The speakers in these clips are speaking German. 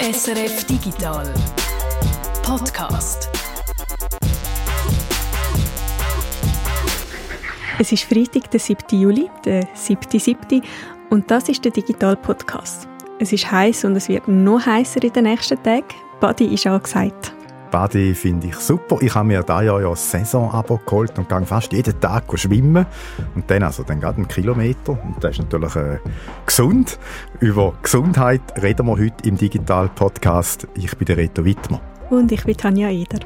SRF Digital Podcast. Es ist Freitag, der 7. Juli, der 7.7. und das ist der Digital Podcast. Es ist heiß und es wird noch heißer in den nächsten Tagen. Badi ist angesagt. Badi finde ich super. Ich habe mir da Jahr ja ein Saison-Abo geholt und gehe fast jeden Tag schwimmen. Und dann also dann gerade einen Kilometer. Und das ist natürlich äh, gesund. Über Gesundheit reden wir heute im Digital Podcast. Ich bin der Reto Wittmer. Und ich bin Tanja Eder.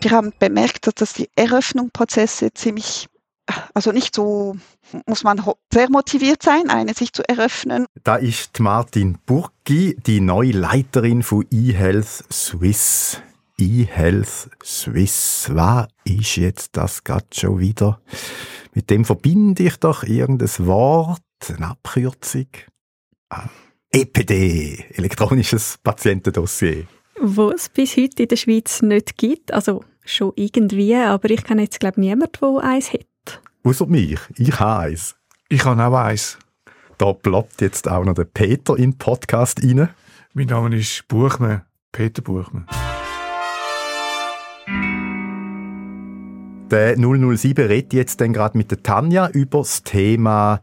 Wir haben bemerkt, dass die Eröffnungsprozesse ziemlich, also nicht so, muss man sehr motiviert sein, eine sich zu eröffnen. Da ist Martin Burgi, die neue Leiterin von eHealth Swiss. eHealth Swiss. Was ist jetzt das gerade schon wieder? Mit dem verbinde ich doch irgendein Wort, eine Abkürzung. Ah, EPD, elektronisches Patientendossier. Wo es bis heute in der Schweiz nicht gibt, also schon irgendwie, aber ich kenne jetzt glaube ich niemanden, der eins hat. Außer mich. Ich habe eins. Ich habe auch eins. Da ploppt jetzt auch noch der Peter in den Podcast rein. Mein Name ist Buchmann, Peter Buchmann. Der 007 redet jetzt dann gerade mit der Tanja über das Thema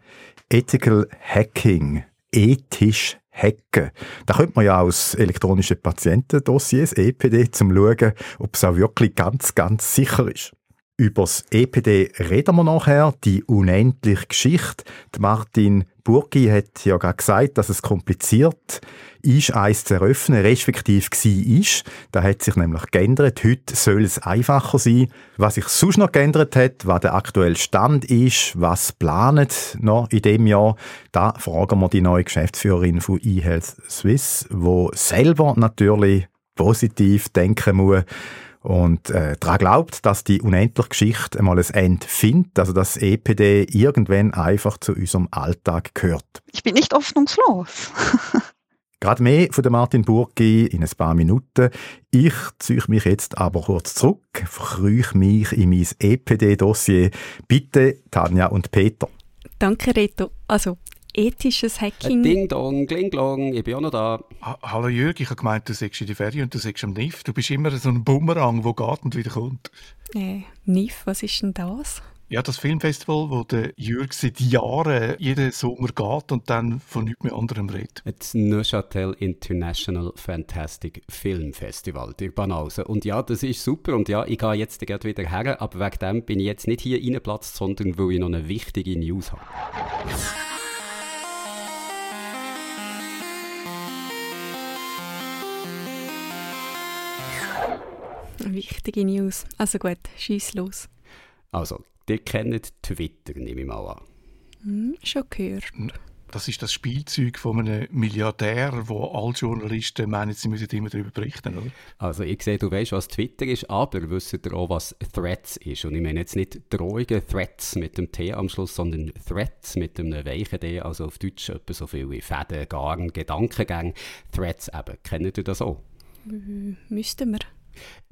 Ethical Hacking. Ethisch hacken. Da könnte man ja aus elektronischen Patientendossiers, EPD, zum schauen, ob es auch wirklich ganz, ganz sicher ist. Über das EPD reden wir nachher, die unendliche Geschichte. Martin Burgi hat ja gerade gesagt, dass es kompliziert ist, eins zu eröffnen, respektive war ist. Da hat sich nämlich geändert. Heute soll es einfacher sein. Was sich sonst noch geändert hat, was der aktuelle Stand ist, was planet noch in dem Jahr, da fragen wir die neue Geschäftsführerin von eHealth Swiss, wo selber natürlich positiv denken muss und äh, daran glaubt, dass die unendliche Geschichte einmal ein Ende findet, also dass EPD irgendwann einfach zu unserem Alltag gehört. Ich bin nicht hoffnungslos. Gerade mehr von der Martin Burgi in ein paar Minuten. Ich ziehe mich jetzt aber kurz zurück, verkrüche mich in mein EPD-Dossier. Bitte, Tanja und Peter. Danke, Reto. Also, ethisches Hacking. Ding dong, kling glong, ich bin auch noch da. Ha Hallo Jürg, ich habe gemeint, du sagst in die Ferien und du sagst am NIF. Du bist immer so ein Bumerang, der geht und wieder kommt. Äh, NIF, was ist denn das? Ja, das Filmfestival, wo der Jürg seit Jahren jeden Sommer geht und dann von nichts mehr anderem redet. Das Neuchâtel International Fantastic Film Festival, der Banause. Und ja, das ist super und ja, ich gehe jetzt gerade wieder her, aber wegen dem bin ich jetzt nicht hier reingeplatzt, sondern weil ich noch eine wichtige News habe. Wichtige News. Also gut, schieß los. Also, ihr kennt Twitter, nehme ich mal an. Hm, schon gehört. Das ist das Spielzeug von einem Milliardär, wo alle Journalisten meinen, sie müssen immer darüber berichten, oder? Also ich sehe, du weißt, was Twitter ist, aber wisst ihr auch, was Threads ist? Und ich meine jetzt nicht Drohungen, Threads mit dem T am Schluss, sondern Threads mit einem weichen D, also auf Deutsch etwa so viel wie Fäden, Garn, Gedankengänge. Threads eben, kennt ihr das auch? Müssten wir.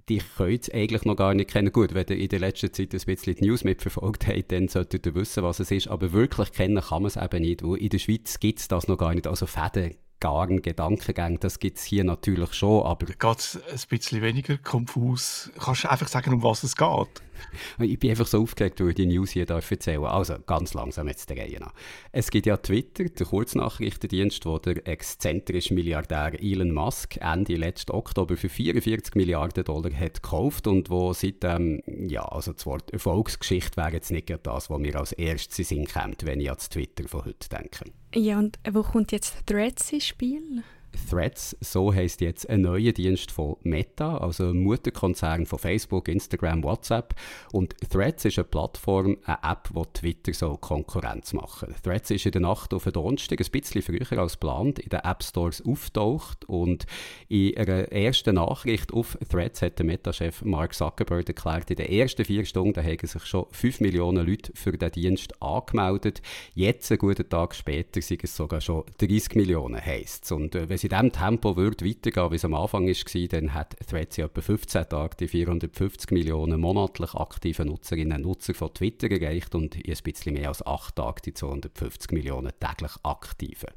Die könnt ihr eigentlich noch gar nicht kennen. Gut, wenn ihr in der letzten Zeit ein bisschen die News mitverfolgt habt, dann solltet ihr wissen, was es ist. Aber wirklich kennen kann man es eben nicht. Weil in der Schweiz gibt es das noch gar nicht. Also Fäden, Garn, Gedankengänge, das gibt es hier natürlich schon, aber... Geht es ein bisschen weniger konfus? Kannst du einfach sagen, um was es geht? Ich bin einfach so aufgeregt, weil ich die News hier darf erzählen Also, ganz langsam jetzt der Reihe nach. Es gibt ja Twitter, der Kurznachrichtendienst, wo der exzentrische Milliardär Elon Musk Ende letzten Oktober für 44 Milliarden Dollar hat gekauft und wo seitdem, ja, also das Wort Erfolgsgeschichte wäre jetzt nicht das, was mir als erstes in Sinn kommt, wenn ich an das Twitter von heute denke. Ja, und wo kommt jetzt Threads ins Spiel? Threads, so heißt jetzt ein neuer Dienst von Meta, also ein Mutterkonzern von Facebook, Instagram, WhatsApp. Und Threads ist eine Plattform, eine App, die Twitter so Konkurrenz machen. Threads ist in der Nacht auf den Donnerstag ein bisschen früher als geplant in den App Stores auftaucht und in einer ersten Nachricht auf Threads hat der Meta-Chef Mark Zuckerberg erklärt, in den ersten vier Stunden haben sich schon 5 Millionen Leute für den Dienst angemeldet. Jetzt, einen guten Tag später, sind es sogar schon 30 Millionen, heisst wenn in diesem Tempo würde weitergehen, wie es am Anfang war, dann hat Threads in etwa 15 Tagen die 450 Millionen monatlich aktiven Nutzerinnen und Nutzer von Twitter erreicht und in ein bisschen mehr als 8 Tagen die 250 Millionen täglich aktiven.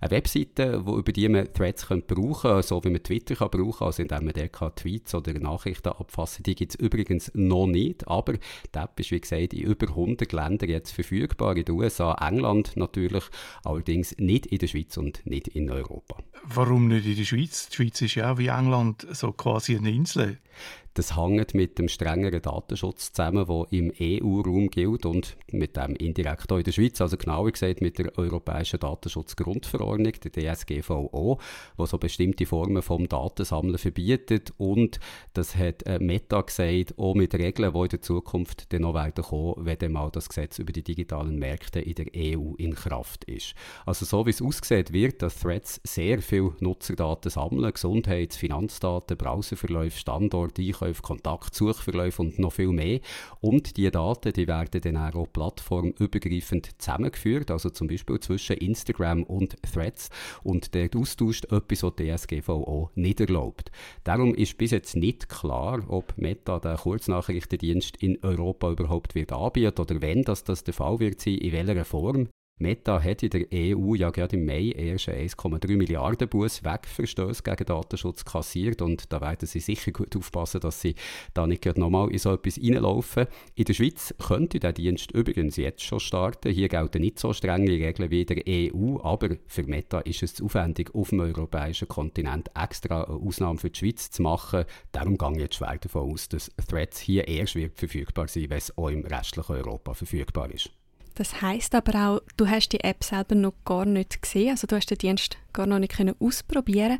Eine Webseite, wo, über die man Threads könnte brauchen so wie man Twitter kann brauchen also indem man dort Tweets oder Nachrichten abfassen die gibt es übrigens noch nicht, aber die App ist wie gesagt in über 100 Ländern jetzt verfügbar, in den USA, England natürlich, allerdings nicht in der Schweiz und nicht in Europa. Warum nicht in der Schweiz? Die Schweiz ist ja auch wie England so quasi eine Insel. Das hängt mit dem strengeren Datenschutz zusammen, der im EU-Raum gilt und mit dem indirekt auch in der Schweiz, also genauer gesagt mit der Europäischen Datenschutzgrundverordnung, der DSGVO, die so bestimmte Formen vom Datensammeln verbietet. Und das hat äh, Meta gesagt, auch mit Regeln, die in der Zukunft dann noch werden kommen, wenn dann mal das Gesetz über die digitalen Märkte in der EU in Kraft ist. Also so wie es aussieht, wird, dass Threads sehr viel Nutzerdaten sammeln, Gesundheits-, Finanzdaten, Browserverläufe, Standort, Einkäufe, Verkäufe, Kontakt, Suchverläufe und noch viel mehr. Und die Daten, die werden dann auch plattformübergreifend zusammengeführt, also zum Beispiel zwischen Instagram und Threads. Und der Austausch etwas, was die DSGVO nicht erlaubt. Darum ist bis jetzt nicht klar, ob Meta den Kurznachrichtendienst in Europa überhaupt wird anbieten oder wenn das, das der Fall wird sein, in welcher Form. Meta hat in der EU ja gerade im Mai erst 1,3 Milliarden Buß Wegverstöße gegen Datenschutz kassiert und da werden sie sicher gut aufpassen, dass sie da nicht gerade nochmal in so etwas reinlaufen. In der Schweiz könnte der Dienst übrigens jetzt schon starten. Hier gelten nicht so strenge Regeln wie in der EU, aber für Meta ist es zu aufwendig, auf dem europäischen Kontinent extra eine Ausnahme für die Schweiz zu machen. Darum gehe ich jetzt schwer davon aus, dass Threads hier erst wird verfügbar sein, wenn es auch im restlichen Europa verfügbar ist. Das heißt aber auch, du hast die App selber noch gar nicht gesehen, also du hast den Dienst gar noch nicht können ausprobieren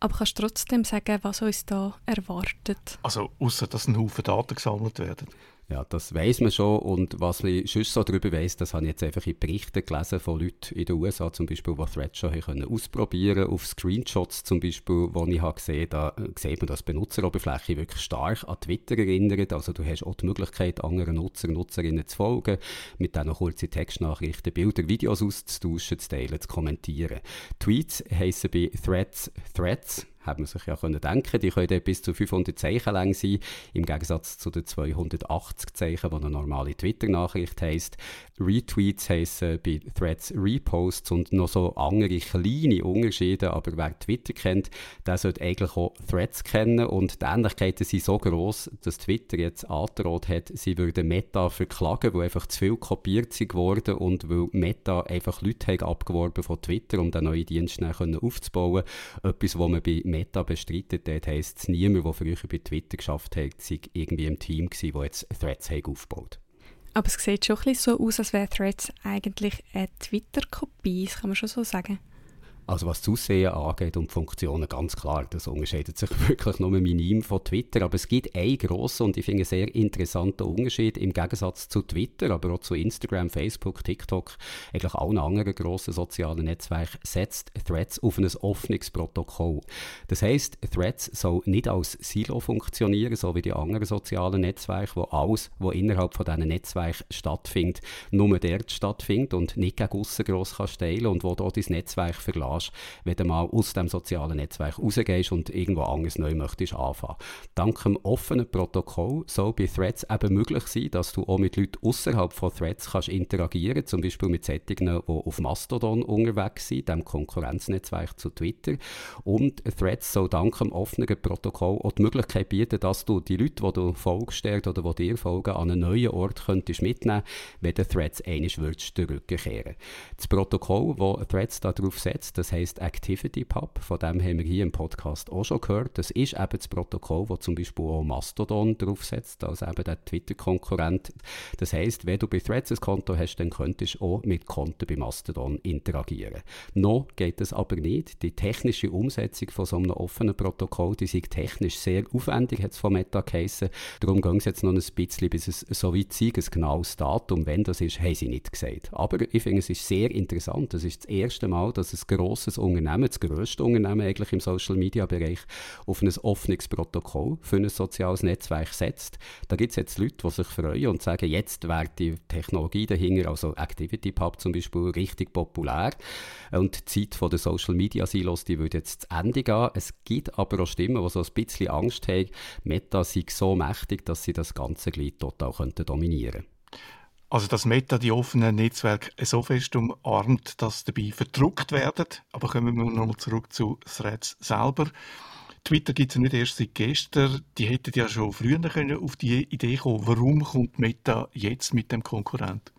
aber kannst trotzdem sagen, was uns da erwartet? Also, außer dass ein Haufen Daten gesammelt werden. Ja, das weiß man schon. Und was ich sonst so darüber weiss, das habe ich jetzt einfach in Berichten gelesen von Leuten in den USA zum Beispiel, die Threads schon können ausprobieren Auf Screenshots zum Beispiel, wo ich habe gesehen da sieht man, dass die Benutzeroberfläche wirklich stark an Twitter erinnert. Also du hast auch die Möglichkeit, anderen Nutzer, Nutzerinnen zu folgen, mit denen kurze Textnachrichten, Bilder, Videos auszutauschen, zu teilen, zu kommentieren. Tweets heissen bei Threads Threads, hat man sich ja können denken. Die können bis zu 500 Zeichen lang sein, im Gegensatz zu den 280 Zeichen, die eine normale Twitter-Nachricht heisst. Retweets heissen bei Threads Reposts und noch so andere kleine Unterschiede, aber wer Twitter kennt, der sollte eigentlich auch Threads kennen und die Ähnlichkeiten sind so groß, dass Twitter jetzt angedroht hat, sie würde Meta verklagen, weil einfach zu viel kopiert sind geworden und weil Meta einfach Leute haben abgeworben von Twitter, um den neuen Dienst aufzubauen. Etwas, was man bei Meta bestreitet, dort heisst es, niemand, der früher bei Twitter geschafft hat, sei irgendwie im Team gewesen, das jetzt Threads hat aufgebaut Aber es sieht schon ein bisschen so aus, als wäre Threads eigentlich eine Twitter-Kopie, das kann man schon so sagen. Also was das Aussehen angeht und Funktionen, ganz klar, das unterscheidet sich wirklich nur minim von Twitter, aber es gibt einen grossen und ich finde sehr interessanten Unterschied im Gegensatz zu Twitter, aber auch zu Instagram, Facebook, TikTok, eigentlich allen anderen grossen sozialen Netzwerken, setzt Threads auf ein offenes Protokoll. Das heißt, Threads soll nicht als Silo funktionieren, so wie die anderen sozialen Netzwerke, wo alles, was innerhalb von diesen Netzwerken stattfindet, nur dort stattfindet und nicht gegen aussen gross kannst teilen und wo dort dein Netzwerk verlässt kannst, wenn du mal aus dem sozialen Netzwerk rausgehst und irgendwo anders neu möchtest anfangen. Dank dem offenen Protokoll soll bei Threads eben möglich sein, dass du auch mit Leuten außerhalb von Threads kannst interagieren, zum Beispiel mit Sättigen, die auf Mastodon unterwegs sind, dem Konkurrenznetzwerk zu Twitter. Und Threads soll dank dem offenen Protokoll auch die Möglichkeit bieten, dass du die Leute, die du folgst oder die dir folgen, an einen neuen Ort könntest mitnehmen, wenn der Threads einisch würdest. Das Protokoll, das Threads darauf setzt, das heißt Activity Pub, von dem haben wir hier im Podcast auch schon gehört. Das ist eben das Protokoll, wo zum Beispiel auch Mastodon draufsetzt, also eben der Twitter-Konkurrent. Das heißt, wenn du bei Threads ein Konto hast, dann könntest du auch mit Konten bei Mastodon interagieren. Noch geht das aber nicht. Die technische Umsetzung von so einem offenen Protokoll, die ist technisch sehr aufwendig, hat es von Meta geheissen. Darum gehen sie jetzt noch ein bisschen, bis es so weit ist, ein genaues Datum, wenn das ist, haben sie nicht gesagt. Aber ich finde, es ist sehr interessant. Das ist das erste Mal, dass es groß grosses Unternehmen, das grösste Unternehmen eigentlich im Social-Media-Bereich, auf ein offenes Protokoll für ein soziales Netzwerk setzt. Da gibt es jetzt Leute, die sich freuen und sagen, jetzt wäre die Technologie dahinter, also ActivityPub zum Beispiel, richtig populär. Und die Zeit der Social-Media-Silos, die würde jetzt zu Ende gehen. Es gibt aber auch Stimmen, die so ein bisschen Angst haben, Meta sei so mächtig, dass sie das ganze Glied total dominieren könnten. Also dass Meta die offenen Netzwerke so fest umarmt, dass dabei verdruckt werden. Aber kommen wir nochmal zurück zu Threads selber. Twitter gibt es ja nicht erst seit gestern. Die hätten ja schon früher können auf die Idee kommen. Warum kommt Meta jetzt mit dem Konkurrent?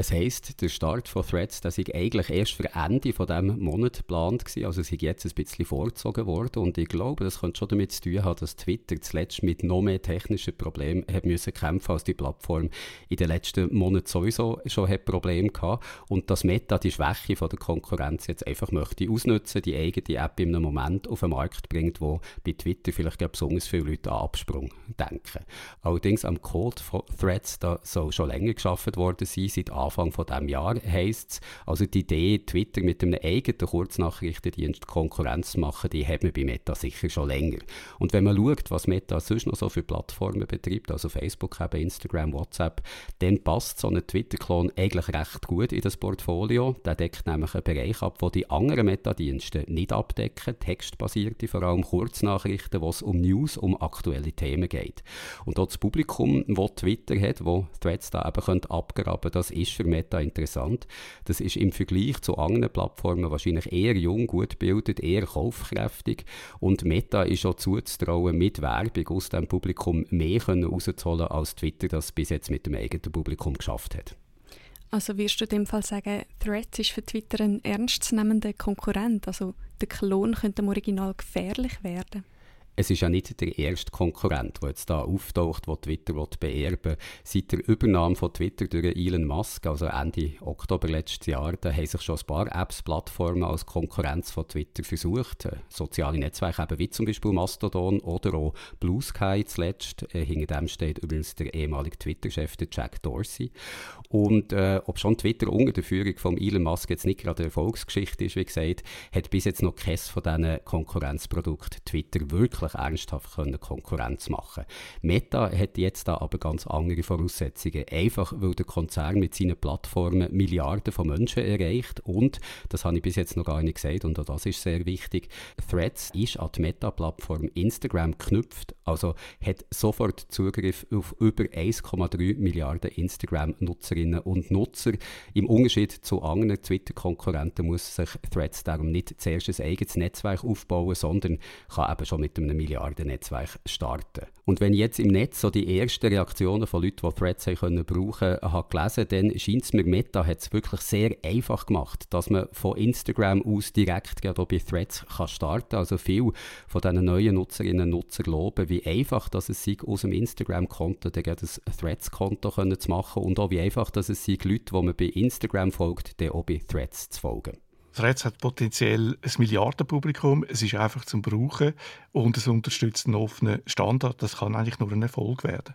Es heisst, der Start von Threads, der sei eigentlich erst für Ende von diesem Monat geplant gewesen, also es ist jetzt ein bisschen vorgezogen worden. Und ich glaube, das könnte schon damit zu tun haben, dass Twitter zuletzt mit noch mehr technischen Problemen hat müssen kämpfen als die Plattform in den letzten Monaten sowieso schon hat Probleme gehabt. Und dass Meta die Schwäche von der Konkurrenz jetzt einfach möchte ausnutzen, die eigene App in einem Moment auf den Markt bringt, wo bei Twitter vielleicht besonders viele Leute an Absprung denken. Allerdings am Code von Threads, da soll schon länger geschaffen worden sein, seit Anfang von dem Jahr heisst es. Also die Idee, Twitter mit einem eigenen Kurznachrichtendienst Konkurrenz zu machen, die hat man bei Meta sicher schon länger. Und wenn man schaut, was Meta sonst noch so für Plattformen betreibt, also Facebook, eben Instagram, WhatsApp, dann passt so ein Twitter-Klon eigentlich recht gut in das Portfolio. Der deckt nämlich einen Bereich ab, wo die anderen Metadienste nicht abdecken, textbasierte, vor allem Kurznachrichten, wo es um News, um aktuelle Themen geht. Und dort das Publikum, das Twitter hat, wo Threads da eben abgraben das ist ist für Meta interessant. Das ist im Vergleich zu anderen Plattformen wahrscheinlich eher jung, gut gebildet, eher kaufkräftig und Meta ist auch zuzutrauen, mit Werbung aus dem Publikum mehr rauszuholen, als Twitter das bis jetzt mit dem eigenen Publikum geschafft hat. Also wirst du in dem Fall sagen, Threads ist für Twitter ein ernstzunehmender Konkurrent? Also der Klon könnte im Original gefährlich werden? Es ist ja nicht der erste Konkurrent, der jetzt da auftaucht, der Twitter beerben will. Seit der Übernahme von Twitter durch Elon Musk, also Ende Oktober letztes Jahr, da haben sich schon ein paar Apps-Plattformen als Konkurrenz von Twitter versucht. Äh, soziale Netzwerke eben wie zum Beispiel Mastodon oder auch Blue Sky zuletzt. Äh, hinter dem steht übrigens der ehemalige Twitter-Chef, Jack Dorsey. Und äh, ob schon Twitter unter der Führung von Elon Musk jetzt nicht gerade eine Erfolgsgeschichte ist, wie gesagt, hat bis jetzt noch keines von diesen Konkurrenzprodukten Twitter wirklich wirklich ernsthaft können Konkurrenz machen Meta hat jetzt da aber ganz andere Voraussetzungen. Einfach, weil der Konzern mit seinen Plattformen Milliarden von Menschen erreicht und, das habe ich bis jetzt noch gar nicht gesagt und auch das ist sehr wichtig, Threads ist an die Meta-Plattform Instagram geknüpft, also hat sofort Zugriff auf über 1,3 Milliarden Instagram-Nutzerinnen und Nutzer. Im Unterschied zu anderen Twitter-Konkurrenten muss sich Threads darum nicht zuerst ein eigenes Netzwerk aufbauen, sondern kann eben schon mit einem Milliardennetzwerk starten. Und wenn ich jetzt im Netz so die ersten Reaktionen von Leuten, die Threads haben können brauchen, habe gelesen, dann scheint es mir, Meta hat es wirklich sehr einfach gemacht, dass man von Instagram aus direkt gerade bei Threads kann starten Also viele von diesen neuen Nutzerinnen und Nutzern loben, wie einfach dass es sei, aus dem Instagram-Konto ein Threads-Konto zu machen und auch wie einfach dass es sei, Leute, die man bei Instagram folgt, dann auch bei Threads zu folgen. Threads hat potenziell ein Milliardenpublikum, es ist einfach zum Brauchen und es unterstützt einen offenen Standard. Das kann eigentlich nur ein Erfolg werden.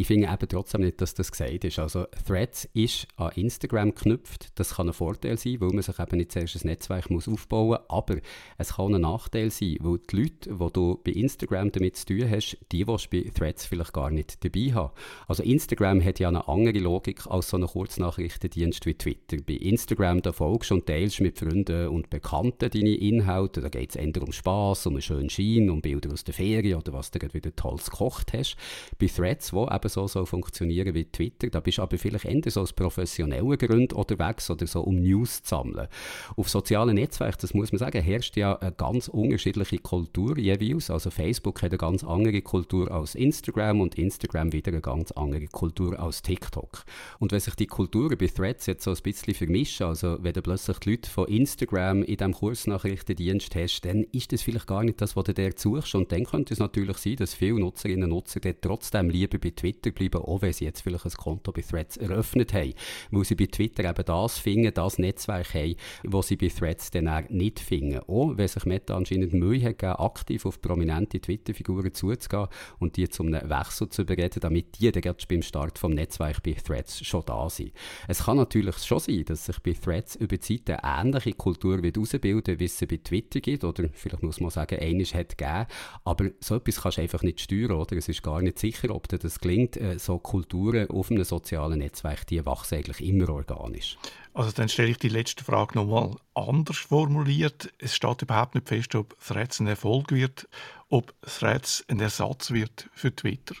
Ich finde eben trotzdem nicht, dass das gesagt ist. Also Threads ist an Instagram geknüpft. Das kann ein Vorteil sein, weil man sich eben nicht zuerst ein Netzwerk muss aufbauen muss. Aber es kann ein Nachteil sein, weil die Leute, die du bei Instagram damit zu tun hast, die willst du bei Threads vielleicht gar nicht dabei haben. Also Instagram hat ja eine andere Logik als so ein Kurznachrichtendienst wie Twitter. Bei Instagram da folgst und teilst mit Freunden und Bekannten deine Inhalte. Da geht es eher um Spass, um einen schönen Schein, um Bilder aus der Ferien oder was du gerade wieder Tolles gekocht hast. Bei Threads, wo eben so soll funktionieren wie Twitter. Da bist du aber vielleicht eher so aus professionellen Gründen unterwegs oder so, um News zu sammeln. Auf sozialen Netzwerken, das muss man sagen, herrscht ja eine ganz unterschiedliche Kultur jeweils. Also Facebook hat eine ganz andere Kultur als Instagram und Instagram wieder eine ganz andere Kultur als TikTok. Und wenn sich die Kulturen bei Threads jetzt so ein bisschen vermischen, also wenn du plötzlich die Leute von Instagram in diesem Kursnachrichtendienst hast, dann ist das vielleicht gar nicht das, was du der suchst. Und dann könnte es natürlich sein, dass viele Nutzerinnen und Nutzer trotzdem lieber bei Twitter Twitter bleiben, auch wenn sie jetzt vielleicht ein Konto bei Threads eröffnet haben, weil sie bei Twitter eben das finden, das Netzwerk haben, was sie bei Threads dann nicht finden. Auch wenn sich Meta anscheinend Mühe hat gegeben, aktiv auf prominente Twitter-Figuren zuzugehen und die zum Wechsel zu überreden, damit die dann gerade beim Start vom Netzwerk bei Threads schon da sind. Es kann natürlich schon sein, dass sich bei Threads über Zeit eine ähnliche Kultur wird herausbilden, wie es sie bei Twitter gibt, oder vielleicht muss man sagen, eines hat gegeben, aber so etwas kannst du einfach nicht steuern, oder? Es ist gar nicht sicher, ob dir das gelingt. Äh, so Kulturen auf einem sozialen Netzwerk, die wachsen eigentlich immer organisch. Also dann stelle ich die letzte Frage nochmal anders formuliert. Es steht überhaupt nicht fest, ob Threads ein Erfolg wird, ob Threads ein Ersatz wird für Twitter.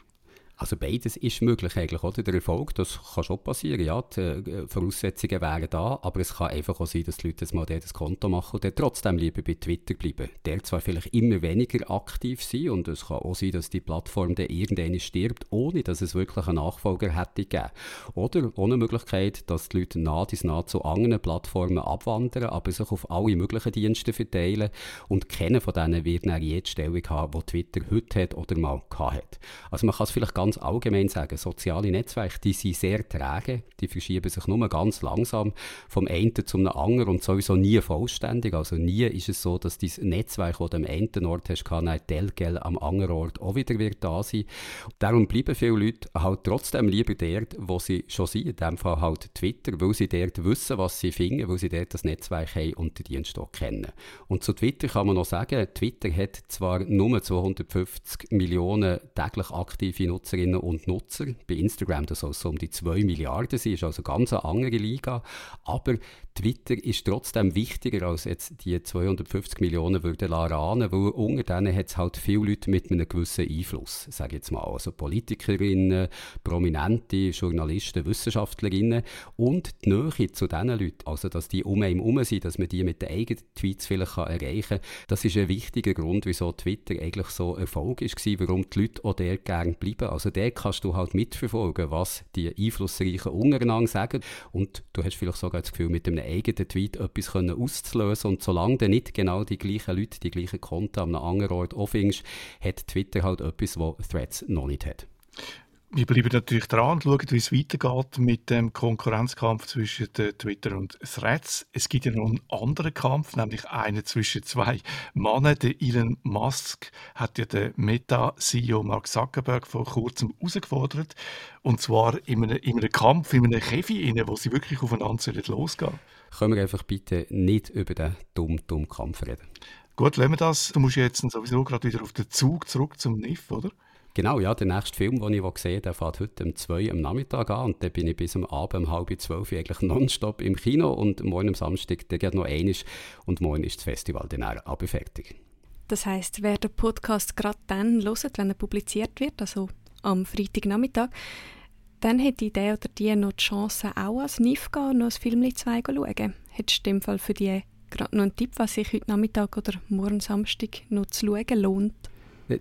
Also beides ist möglich eigentlich, oder? Der Erfolg, das kann schon passieren, ja, die äh, Voraussetzungen wären da, aber es kann einfach auch sein, dass die Leute jetzt mal das Konto machen und dann trotzdem lieber bei Twitter bleiben. Der zwar vielleicht immer weniger aktiv sein und es kann auch sein, dass die Plattform dann irgendwann stirbt, ohne dass es wirklich einen Nachfolger hätte gegeben. Oder ohne Möglichkeit, dass die Leute nah bis nah zu anderen Plattformen abwandern, aber sich auf alle möglichen Dienste verteilen und keiner von denen wird eine jede Stellung haben, die Twitter heute hat oder mal hat. Also man kann es vielleicht ganz ganz allgemein sagen, soziale Netzwerke, die sind sehr träge, die verschieben sich nur ganz langsam vom einen zum anderen und sowieso nie vollständig. Also nie ist es so, dass dieses Netzwerk, das du am einen Ort hast, kann Telgel am anderen Ort auch wieder wird da sein. Darum bleiben viele Leute halt trotzdem lieber dort, wo sie schon sind, in dem Fall halt Twitter, weil sie dort wissen, was sie finden, weil sie dort das Netzwerk haben und den Dienst auch kennen. Und zu Twitter kann man noch sagen, Twitter hat zwar nur 250 Millionen täglich aktive Nutzer Nutzerinnen und Nutzer. Bei Instagram das soll so um die 2 Milliarden sein, ist also ganz eine andere Liga. Aber Twitter ist trotzdem wichtiger als jetzt die 250 Millionen würden ahnen, weil unter denen hat es halt viele Leute mit einem gewissen Einfluss, sage jetzt mal. Also Politikerinnen, Prominente, Journalisten, Wissenschaftlerinnen und die Nähe zu diesen Leuten, also dass die um einen herum sind, dass man die mit den eigenen Tweets vielleicht erreichen kann, das ist ein wichtiger Grund, wieso Twitter eigentlich so erfolgreich war, warum die Leute auch dort gerne bleiben. Also dort kannst du halt mitverfolgen, was die Einflussreichen untereinander sagen und du hast vielleicht sogar das Gefühl, mit einem eigenen Tweet etwas können auszulösen und solange du nicht genau die gleichen Leute, die gleichen Konten an einem anderen Ort auffindest, hat Twitter halt etwas, was Threads noch nicht hat. Wir bleiben natürlich dran und schauen, wie es weitergeht mit dem Konkurrenzkampf zwischen Twitter und Threads. Es gibt ja noch einen anderen Kampf, nämlich einen zwischen zwei Männern. Der Elon Musk hat ja den Meta-CEO Mark Zuckerberg vor kurzem herausgefordert. Und zwar in einem, in einem Kampf, in einem Käfig, wo sie wirklich aufeinander losgehen Können wir einfach bitte nicht über den dummen, dummen Kampf reden? Gut, lassen wir das. Du musst jetzt sowieso gerade wieder auf den Zug zurück zum NIF, oder? Genau, ja, der nächste Film, den ich sehe, der fährt heute um 2 am Nachmittag an und dann bin ich bis am Abend um halb zwölf eigentlich nonstop im Kino und morgen am Samstag, der geht noch einiges und morgen ist das Festival dann auch fertig. Das heißt, wer den Podcast gerade dann hört, wenn er publiziert wird, also am Freitagnachmittag, dann hätte der oder die noch die Chance, auch als NIF gehen noch ein Film zu schauen. Hättest du in dem Fall für die gerade noch einen Tipp, was sich heute Nachmittag oder morgen Samstag noch zu schauen lohnt?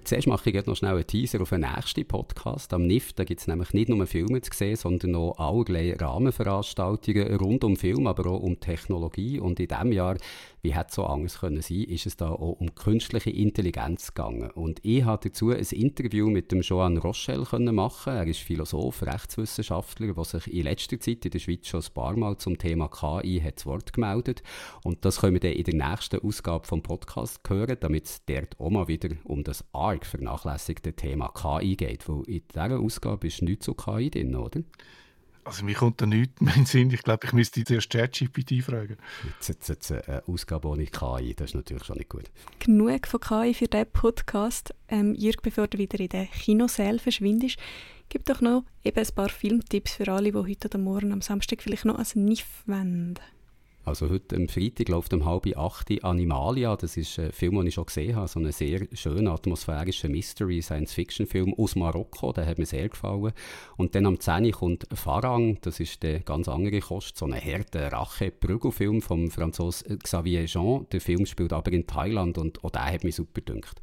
Zuerst mache ich noch schnell einen Teaser auf den nächsten Podcast. Am NIF gibt es nämlich nicht nur Filme zu sehen, sondern auch allerlei Rahmenveranstaltungen rund um Film, aber auch um Technologie. Und in diesem Jahr, wie hätte es so anders können sein, ist es da auch um künstliche Intelligenz gegangen. Und ich habe dazu ein Interview mit dem Joan Rochelle können machen. Er ist Philosoph, Rechtswissenschaftler, der sich in letzter Zeit in der Schweiz schon ein paar Mal zum Thema KI hat zu Wort gemeldet. Und das können wir dann in der nächsten Ausgabe vom Podcast hören, damit es dort auch mal wieder um das arg vernachlässigte Thema KI geht, weil in dieser Ausgabe ist nichts zu KI drin, oder? Also mir kommt da nichts mehr in den Sinn. Ich glaube, ich müsste zuerst ChatGPT fragen. Jetzt, jetzt, jetzt eine Ausgabe ohne KI, das ist natürlich schon nicht gut. Genug von KI für diesen Podcast. Ähm, Jürg, bevor du wieder in den Kinosaal verschwindest, gib doch noch eben ein paar Filmtipps für alle, die heute oder morgen am Samstag vielleicht noch als NIF wenden. Also heute am Freitag läuft um halb acht Animalia. Das ist ein Film, den ich schon gesehen habe. So ein sehr schöner, atmosphärischer Mystery-Science-Fiction-Film aus Marokko. Der hat mir sehr gefallen. Und dann am 10 kommt Farang. Das ist der ganz andere Kost. So ein harter Rache-Prügelfilm vom Franzosen Xavier Jean. Der Film spielt aber in Thailand und auch der hat mich super gedünkt.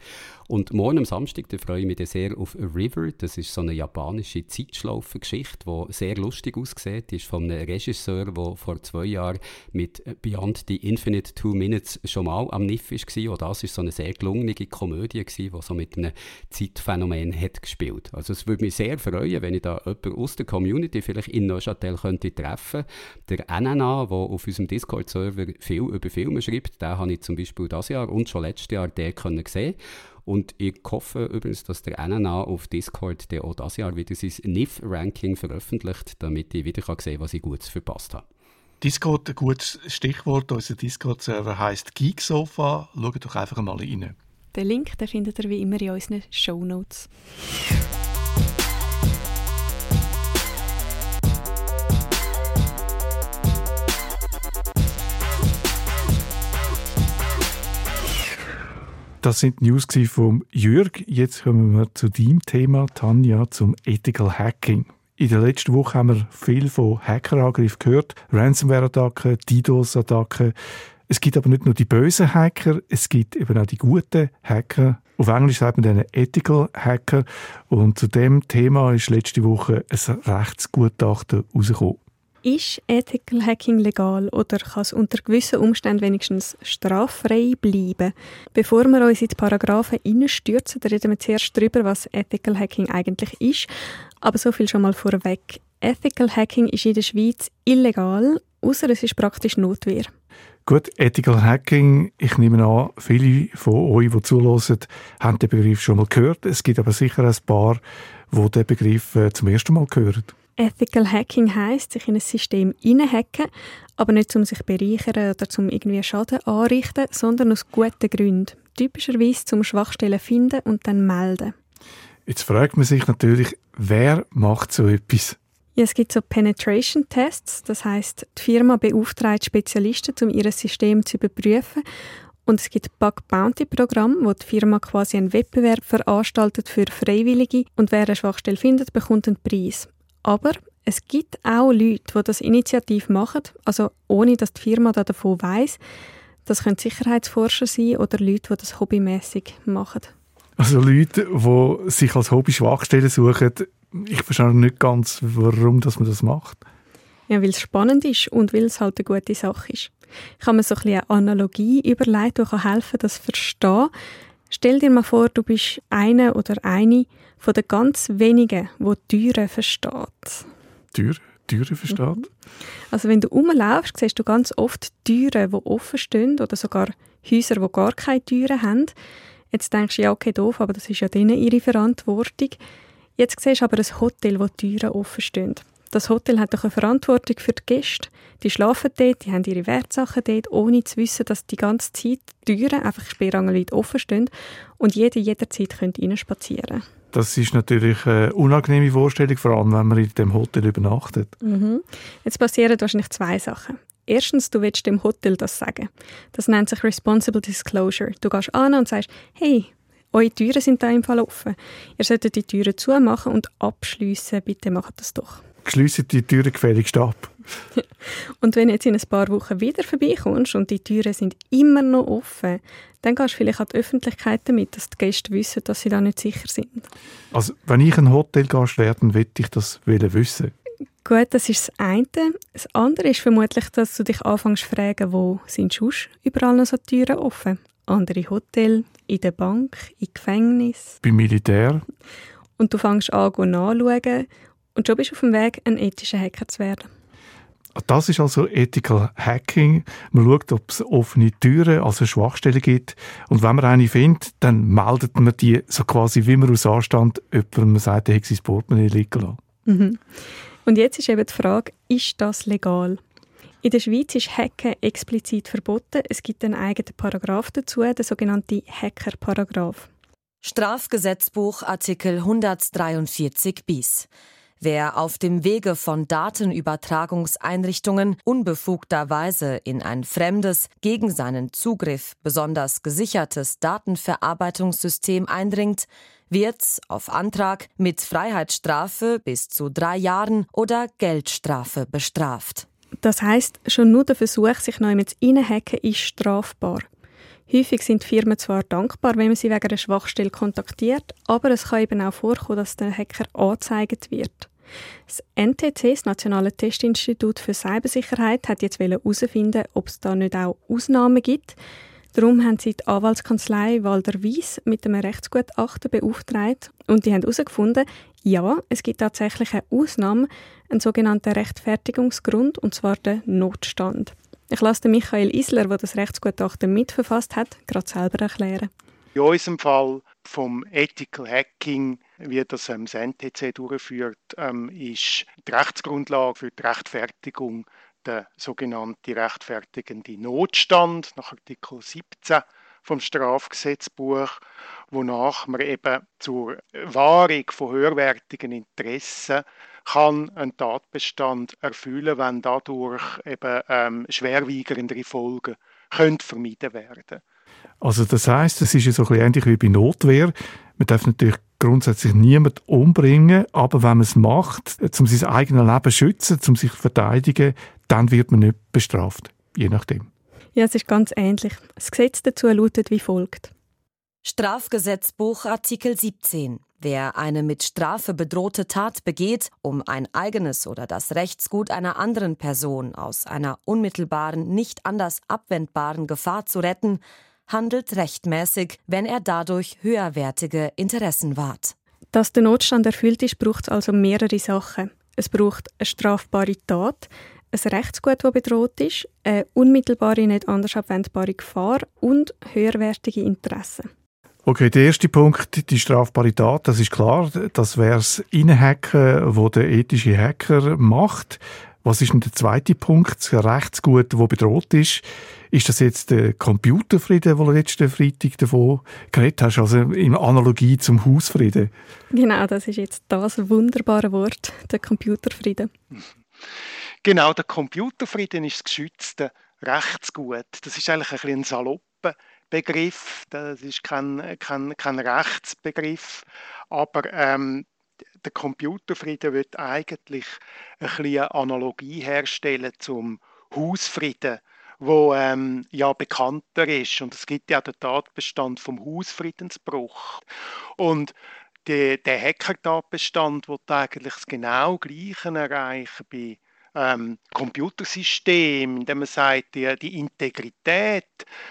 Und morgen am Samstag freue ich mich sehr auf River. Das ist so eine japanische Zeitschlaufe-Geschichte, die sehr lustig aussieht. Die ist von einem Regisseur, der vor zwei Jahren mit Beyond the Infinite Two Minutes schon mal am NIF war. Auch das war so eine sehr gelungene Komödie, die so mit einem Zeitphänomen hat gespielt. Also es würde mich sehr freuen, wenn ich da jemanden aus der Community vielleicht in Neuchâtel könnte treffen. Der NNA, der auf unserem Discord-Server viel über Filme schreibt, den habe ich zum Beispiel dieses Jahr und schon letztes Jahr den können sehen und ich hoffe übrigens, dass der NNA auf Discord der auch dieses Jahr wieder sein NIF-Ranking veröffentlicht, damit ich wieder sehen kann, was ich Gutes verpasst habe. Discord, ein gutes Stichwort. Unser Discord-Server heisst Geeksofa. Schaut doch einfach mal rein. Den Link den findet ihr wie immer in unseren Show Notes. Das sind News vom Jürg. Jetzt kommen wir zu deinem Thema, Tanja, zum Ethical Hacking. In der letzten Woche haben wir viel von Hackerangriffen gehört, Ransomware-Attacken, DDoS-Attacken. Es gibt aber nicht nur die bösen Hacker, es gibt eben auch die guten Hacker. Auf Englisch sagt man dann Ethical Hacker. Und zu dem Thema ist letzte Woche ein Rechtsgutachten rausgekommen. Ist Ethical Hacking legal oder kann es unter gewissen Umständen wenigstens straffrei bleiben? Bevor wir uns in die Paragraphen hineinstürzen, reden wir zuerst darüber, was Ethical Hacking eigentlich ist. Aber so viel schon mal vorweg. Ethical Hacking ist in der Schweiz illegal, außer es ist praktisch Notwehr. Gut, Ethical Hacking, ich nehme an, viele von euch, die zulassen, haben den Begriff schon mal gehört. Es gibt aber sicher ein paar, die den Begriff äh, zum ersten Mal hören. Ethical Hacking heißt, sich in ein System hineinhacken, aber nicht um sich bereichern oder zum irgendwie Schaden anrichten, sondern aus guten Gründen. Typischerweise zum Schwachstellen finden und dann melden. Jetzt fragt man sich natürlich, wer macht so etwas? Ja, es gibt so Penetration Tests, das heißt, die Firma beauftragt Spezialisten, um ihr System zu überprüfen. Und es gibt Bug Bounty Programm, wo die Firma quasi einen Wettbewerb veranstaltet für Freiwillige und wer eine Schwachstelle findet, bekommt einen Preis. Aber es gibt auch Leute, die das initiativ machen, also ohne dass die Firma davon weiß. Das können Sicherheitsforscher sein oder Leute, die das hobbymäßig machen. Also Leute, die sich als Hobby Schwachstellen suchen, ich verstehe nicht ganz, warum dass man das macht. Ja, weil es spannend ist und weil es halt eine gute Sache ist. Ich habe mir so ein bisschen eine Analogie überlegt, die helfen kann, das zu verstehen. Stell dir mal vor, du bist eine oder eine von den ganz wenigen, wo Türen versteht. Türen? Türen versteht? Mhm. Also wenn du rumlaufst, siehst du ganz oft Türen, die offen stehen oder sogar Häuser, die gar keine Türen haben. Jetzt denkst du, ja, okay, doof, aber das ist ja denen ihre Verantwortung. Jetzt siehst du aber ein Hotel, wo Türen offen stehen. Das Hotel hat doch eine Verantwortung für die Gäste. Die schlafen dort, die haben ihre Wertsachen dort, ohne zu wissen, dass die ganze Zeit die Türen einfach sperrangelweit offen stehen und jeder jederzeit könnte spazieren das ist natürlich eine unangenehme Vorstellung, vor allem wenn man in dem Hotel übernachtet. Mhm. Jetzt passieren wahrscheinlich zwei Sachen. Erstens, du willst dem Hotel das sagen. Das nennt sich Responsible Disclosure. Du gehst an und sagst, hey, eure Türen sind da im Fall offen. Ihr solltet die Türen zumachen und abschließen. Bitte macht das doch. Schliessen die Türen gefälligst ab. und wenn du jetzt in ein paar Wochen wieder vorbeikommst und die Türen sind immer noch offen, dann gehst du vielleicht an die Öffentlichkeit damit, dass die Gäste wissen, dass sie da nicht sicher sind. Also, wenn ich ein Hotelgast wäre, dann möchte ich das wissen. Gut, das ist das eine. Das andere ist vermutlich, dass du dich anfängst zu fragen, wo sind sonst überall noch so Türen offen? Andere Hotel, in der Bank, im Gefängnis. Beim Militär. Und du fängst an, nachschauen und schon bist du auf dem Weg, ein ethischer Hacker zu werden. Das ist also Ethical Hacking. Man schaut, ob es offene Türen, also Schwachstellen gibt. Und wenn man eine findet, dann meldet man die so quasi, wie man aus Anstand jemandem sagt, er hat sein Portemonnaie liegen lassen. Mhm. Und jetzt ist eben die Frage, ist das legal? In der Schweiz ist Hacken explizit verboten. Es gibt einen eigenen Paragraph dazu, der sogenannte Hacker-Paragraph. Strafgesetzbuch Artikel 143 bis. Wer auf dem Wege von Datenübertragungseinrichtungen unbefugterweise in ein fremdes, gegen seinen Zugriff besonders gesichertes Datenverarbeitungssystem eindringt, wird auf Antrag mit Freiheitsstrafe bis zu drei Jahren oder Geldstrafe bestraft. Das heißt, schon nur der Versuch, sich neu mit reinhacken, ist strafbar. Häufig sind Firmen zwar dankbar, wenn man sie wegen einer Schwachstelle kontaktiert, aber es kann eben auch vorkommen, dass der Hacker angezeigt wird. Das NTC, das Nationale Testinstitut für Cybersicherheit, hat jetzt herausfinden, ob es da nicht auch Ausnahmen gibt. Darum haben sie die Anwaltskanzlei Walder Weiss mit einem Rechtsgutachten beauftragt und die haben herausgefunden, ja, es gibt tatsächlich eine Ausnahme, einen sogenannten Rechtfertigungsgrund, und zwar den Notstand. Ich lasse Michael Isler, der das Rechtsgutachten mitverfasst hat, gerade selber erklären. In unserem Fall vom Ethical Hacking, wie das ähm, das NTC durchführt, ähm, ist die Rechtsgrundlage für die Rechtfertigung der sogenannte rechtfertigende Notstand nach Artikel 17 vom Strafgesetzbuch, wonach man eben zur Wahrung von höherwertigen Interessen kann einen Tatbestand erfüllen, wenn dadurch eben ähm, schwerwiegendere Folgen können vermieden werden. Also das heißt, es ist ja so ein bisschen ähnlich wie bei Notwehr. Man darf natürlich grundsätzlich niemand umbringen, aber wenn man es macht, um sein eigenes Leben zu schützen, um sich zu verteidigen, dann wird man nicht bestraft, je nachdem. Ja, es ist ganz ähnlich. Das Gesetz dazu lautet wie folgt. Strafgesetzbuch Artikel 17. Wer eine mit Strafe bedrohte Tat begeht, um ein eigenes oder das Rechtsgut einer anderen Person aus einer unmittelbaren, nicht anders abwendbaren Gefahr zu retten, handelt rechtmäßig, wenn er dadurch höherwertige Interessen wahrt. Dass der Notstand erfüllt ist, braucht es also mehrere Sachen. Es braucht eine strafbare Tat, ein Rechtsgut, das bedroht ist, eine unmittelbare, nicht anders abwendbare Gefahr und höherwertige Interessen. Okay, der erste Punkt, die strafbare Tat, das ist klar, das wäre das Innenhacken, wo der ethische Hacker macht. Was ist denn der zweite Punkt, das Rechtsgut, das bedroht ist? Ist das jetzt der Computerfrieden, wo du letzten Freitag davon geredet hast, also in Analogie zum Hausfrieden? Genau, das ist jetzt das wunderbare Wort, der Computerfrieden. Genau, der Computerfrieden ist das geschützte Rechtsgut. Das ist eigentlich ein bisschen ein salopper Begriff, das ist kein, kein, kein Rechtsbegriff, aber ähm, der Computerfrieden wird eigentlich ein eine Analogie herstellen zum Hausfrieden wo ähm, ja bekannter ist. Und es gibt ja den Tatbestand vom Hausfriedensbruch. Und die, der Hacker-Tatbestand wird eigentlich das genau Gleiche erreichen bei ähm, Computersystem, indem man sagt, die, die Integrität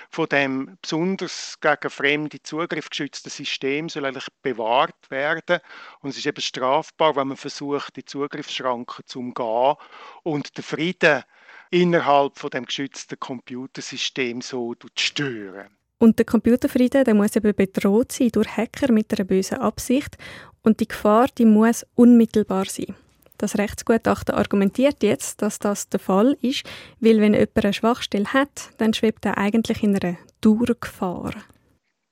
von dem besonders gegen fremde Zugriff geschützten System soll eigentlich bewahrt werden. Und es ist eben strafbar, wenn man versucht, die Zugriffsschranken zu umgehen und den Frieden innerhalb von dem geschützten Computersystem so stören. Und der Computerfrieden der muss eben bedroht sein durch Hacker mit einer bösen Absicht und die Gefahr die muss unmittelbar sein. Das Rechtsgutachten argumentiert jetzt, dass das der Fall ist, weil wenn jemand eine Schwachstelle hat, dann schwebt er eigentlich in einer Durchgefahr.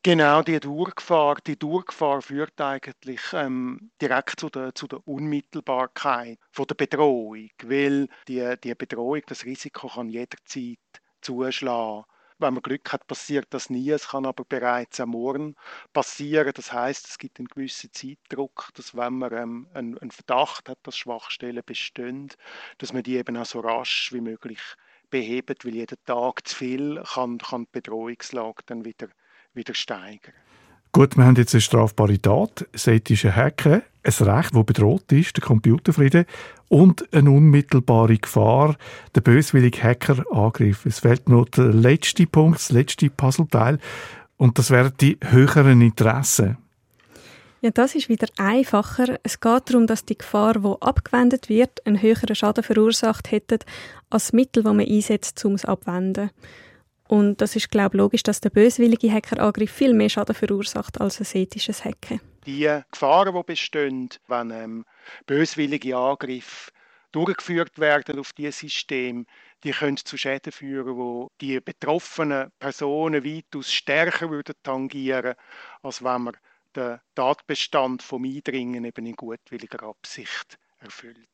Genau, die Durchgefahr, die Durchgefahr führt eigentlich ähm, direkt zu der, zu der Unmittelbarkeit von der Bedrohung, weil die, die Bedrohung, das Risiko kann jederzeit zuschlagen. Wenn man Glück hat, passiert das nie. Es kann aber bereits am Morgen passieren. Das heißt, es gibt einen gewissen Zeitdruck, dass wenn man ähm, einen, einen Verdacht hat, dass Schwachstellen bestehen, dass man die eben auch so rasch wie möglich behebt, weil jeden Tag zu viel kann, kann die Bedrohungslage dann wieder wieder steigern. Gut, wir haben jetzt eine strafbare Tat, das ethische Hacken, ein Recht, das bedroht ist, der Computerfrieden, und eine unmittelbare Gefahr, der böswillige Hackerangriff. Es fehlt noch der letzte Punkt, das letzte Puzzleteil, und das wären die höheren Interessen. Ja, das ist wieder einfacher. Es geht darum, dass die Gefahr, die abgewendet wird, einen höheren Schaden verursacht hätte, als das Mittel, das man einsetzt, um es abzuwenden. Und das ist, glaube ich, logisch, dass der böswillige Hackerangriff viel mehr Schaden verursacht als ein ethisches Hacken. Die Gefahren, die bestehen, wenn ähm, böswillige Angriffe durchgeführt werden auf dieses System, die können zu Schäden führen, wo die betroffenen Personen weitaus stärker würden tangieren, als wenn man den Tatbestand vom Eindringen eben in gutwilliger Absicht erfüllt.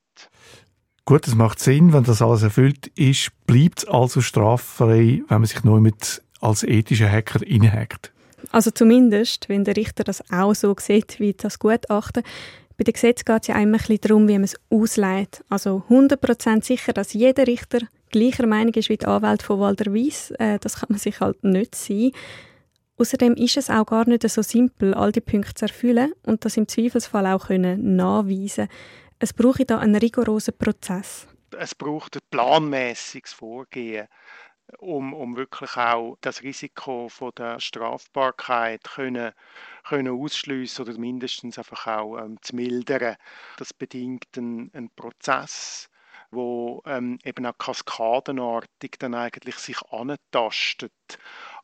Gut, das macht Sinn, wenn das alles erfüllt ist, bleibt es also straffrei, wenn man sich neu mit als ethischer Hacker inhackt. Also zumindest, wenn der Richter das auch so sieht wie das Gutachten. Bei dem Gesetz geht es ja immer ein darum, wie man es ausleitet. Also 100% sicher, dass jeder Richter gleicher Meinung ist wie die Anwälte von Walder Weiss. Äh, das kann man sich halt nicht sein. Außerdem ist es auch gar nicht so simpel, all die Punkte zu erfüllen und das im Zweifelsfall auch können nachweisen es brauche da einen rigorosen Prozess. Es braucht ein planmäßiges Vorgehen um, um wirklich auch das Risiko von der Strafbarkeit können, können ausschliessen oder mindestens einfach auch ähm, zu mildern. Das bedingt einen, einen Prozess, wo ähm, eben auch kaskadenartig dann eigentlich sich antastet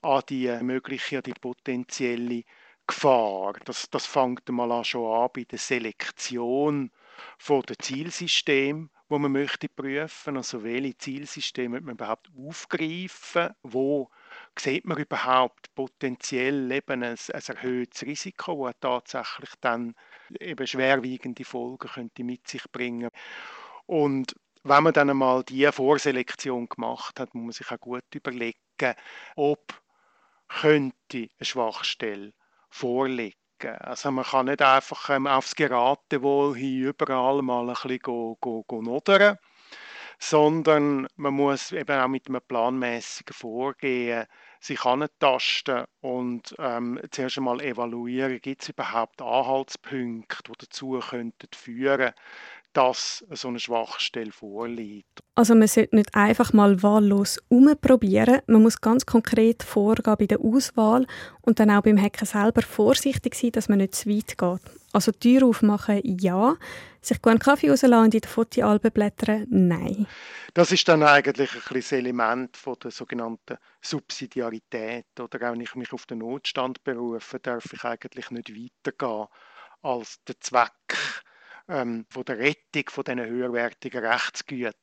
an die mögliche, an die potenzielle Gefahr. Das, das fängt mal an schon an bei der Selektion von der Zielsystem wo man möchte prüfen, also welche Zielsysteme man überhaupt aufgreifen, wo sieht man überhaupt potenziell eben ein, ein erhöhtes Risiko, das tatsächlich dann eben schwerwiegende Folgen könnte mit sich bringen. Und wenn man dann einmal die Vorselektion gemacht hat, muss man sich auch gut überlegen, ob könnte eine Schwachstelle vorliegen geben. Also man kann nicht einfach ähm, aufs Geratewohl hin überall mal ein bisschen go, go, go nodern, sondern man muss eben auch mit einem planmäßigen Vorgehen sich antasten und ähm, zuerst einmal evaluieren, gibt es überhaupt Anhaltspunkte, die dazu könnten führen dass so eine Schwachstelle vorliegt. Also man sollte nicht einfach mal wahllos umprobieren. Man muss ganz konkret vorgehen bei der Auswahl und dann auch beim Hacken selber vorsichtig sein, dass man nicht zu weit geht. Also Tür aufmachen, ja. Sich einen Kaffee rauslassen und in den Fotoalben blättern, nein. Das ist dann eigentlich ein das Element von der sogenannten Subsidiarität. Oder auch wenn ich mich auf den Notstand berufe, darf ich eigentlich nicht weitergehen als der Zweck ähm, von der Rettung von diesen höherwertigen Rechtsgütern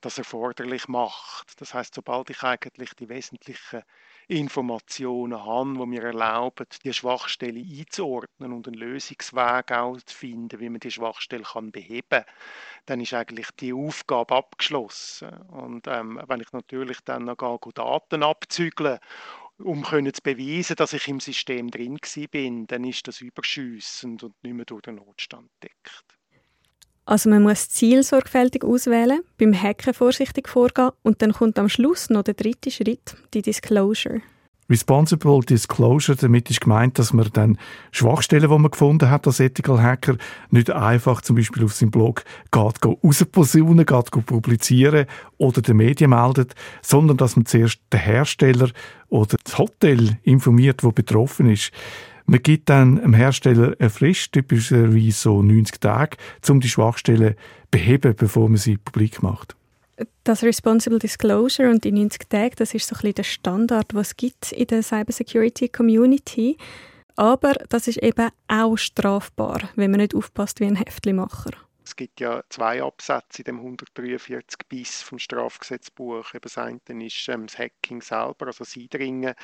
das erforderlich macht. Das heißt, sobald ich eigentlich die wesentlichen Informationen habe, die mir erlauben, die Schwachstelle einzuordnen und einen Lösungsweg auch zu finden, wie man die Schwachstelle kann beheben dann ist eigentlich die Aufgabe abgeschlossen. Und ähm, wenn ich natürlich dann noch gehe, Daten abzügeln um können zu beweisen, dass ich im System drin bin, dann ist das überschüssend und nicht mehr durch den Notstand deckt. Also man muss Ziel sorgfältig auswählen, beim Hacken vorsichtig vorgehen und dann kommt am Schluss noch der dritte Schritt, die Disclosure. Responsible Disclosure, damit ist gemeint, dass man dann Schwachstellen, die man gefunden hat als Ethical Hacker, nicht einfach zum Beispiel auf seinem Blog geht, rausposaunen, geht publizieren oder den Medien meldet, sondern dass man zuerst den Hersteller oder das Hotel informiert, wo betroffen ist. Man gibt dann dem Hersteller eine Frist, typischerweise so 90 Tage, um die Schwachstellen zu beheben, bevor man sie publik macht. Das Responsible Disclosure und die 90 Tage, das ist so ein bisschen der Standard, was es gibt in der Cybersecurity Community. Aber das ist eben auch strafbar, wenn man nicht aufpasst wie ein Heftlimacher. Es gibt ja zwei Absätze in dem 143 bis vom Strafgesetzbuch. Eben das eine ist ähm, das Hacking selber, also das Eindringen.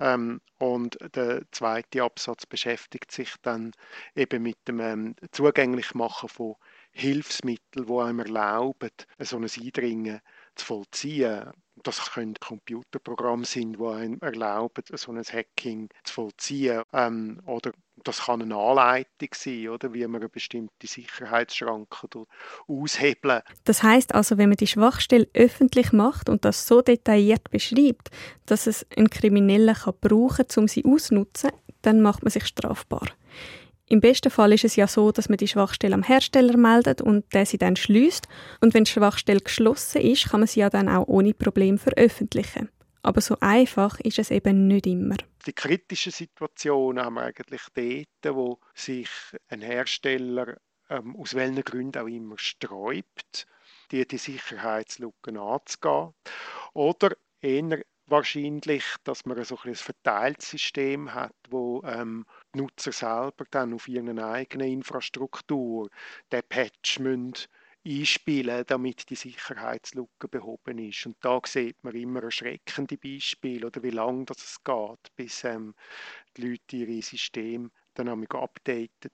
Ähm, und der zweite Absatz beschäftigt sich dann eben mit dem ähm, Zugänglichmachen von Hilfsmitteln, die einem erlauben, so ein Eindringen zu vollziehen. Das können Computerprogramme sein, die einem erlauben, so ein Hacking zu vollziehen. Ähm, oder das kann eine Anleitung sein, oder, wie man eine bestimmte Sicherheitsschranke aushebeln. Das heißt also, wenn man die Schwachstelle öffentlich macht und das so detailliert beschreibt, dass es ein Krimineller kann brauchen um sie auszunutzen, dann macht man sich strafbar. Im besten Fall ist es ja so, dass man die Schwachstelle am Hersteller meldet und der sie dann schließt. Und wenn die Schwachstelle geschlossen ist, kann man sie ja dann auch ohne Problem veröffentlichen. Aber so einfach ist es eben nicht immer. Die kritischen Situationen haben wir eigentlich dort, wo sich ein Hersteller ähm, aus welchen Gründen auch immer sträubt, die, die Sicherheitslücken anzugehen. Oder eher wahrscheinlich, dass man so ein verteiltes System hat, wo ähm, die Nutzer selber dann auf ihrer eigenen Infrastruktur den Patch müssen einspielen, damit die Sicherheitslücke behoben ist. Und da sieht man immer erschreckende Beispiele oder wie lange das es geht, bis ähm, die Leute ihre Systeme dann updaten.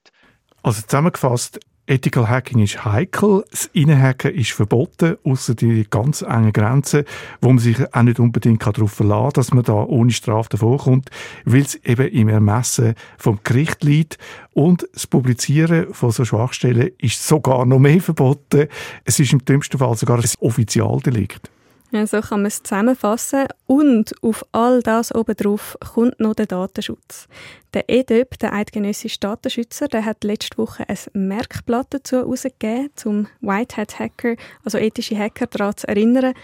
Also zusammengefasst, Ethical Hacking ist heikel, das Innenhacken ist verboten, außer die ganz engen Grenzen, wo man sich auch nicht unbedingt darauf verlassen kann, dass man da ohne Strafe davonkommt, weil es eben im Ermessen vom Gericht liegt. Und das Publizieren von so Schwachstellen ist sogar noch mehr verboten. Es ist im dümmsten Fall sogar ein Offizialdelikt. Ja, so kann man es zusammenfassen. Und auf all das obendrauf kommt noch der Datenschutz. Der EDÖP, der eidgenössische Datenschützer, der hat letzte Woche ein Merkblatt dazu herausgegeben, zum Whitehead Hacker, also ethische Hacker, daran zu erinnern,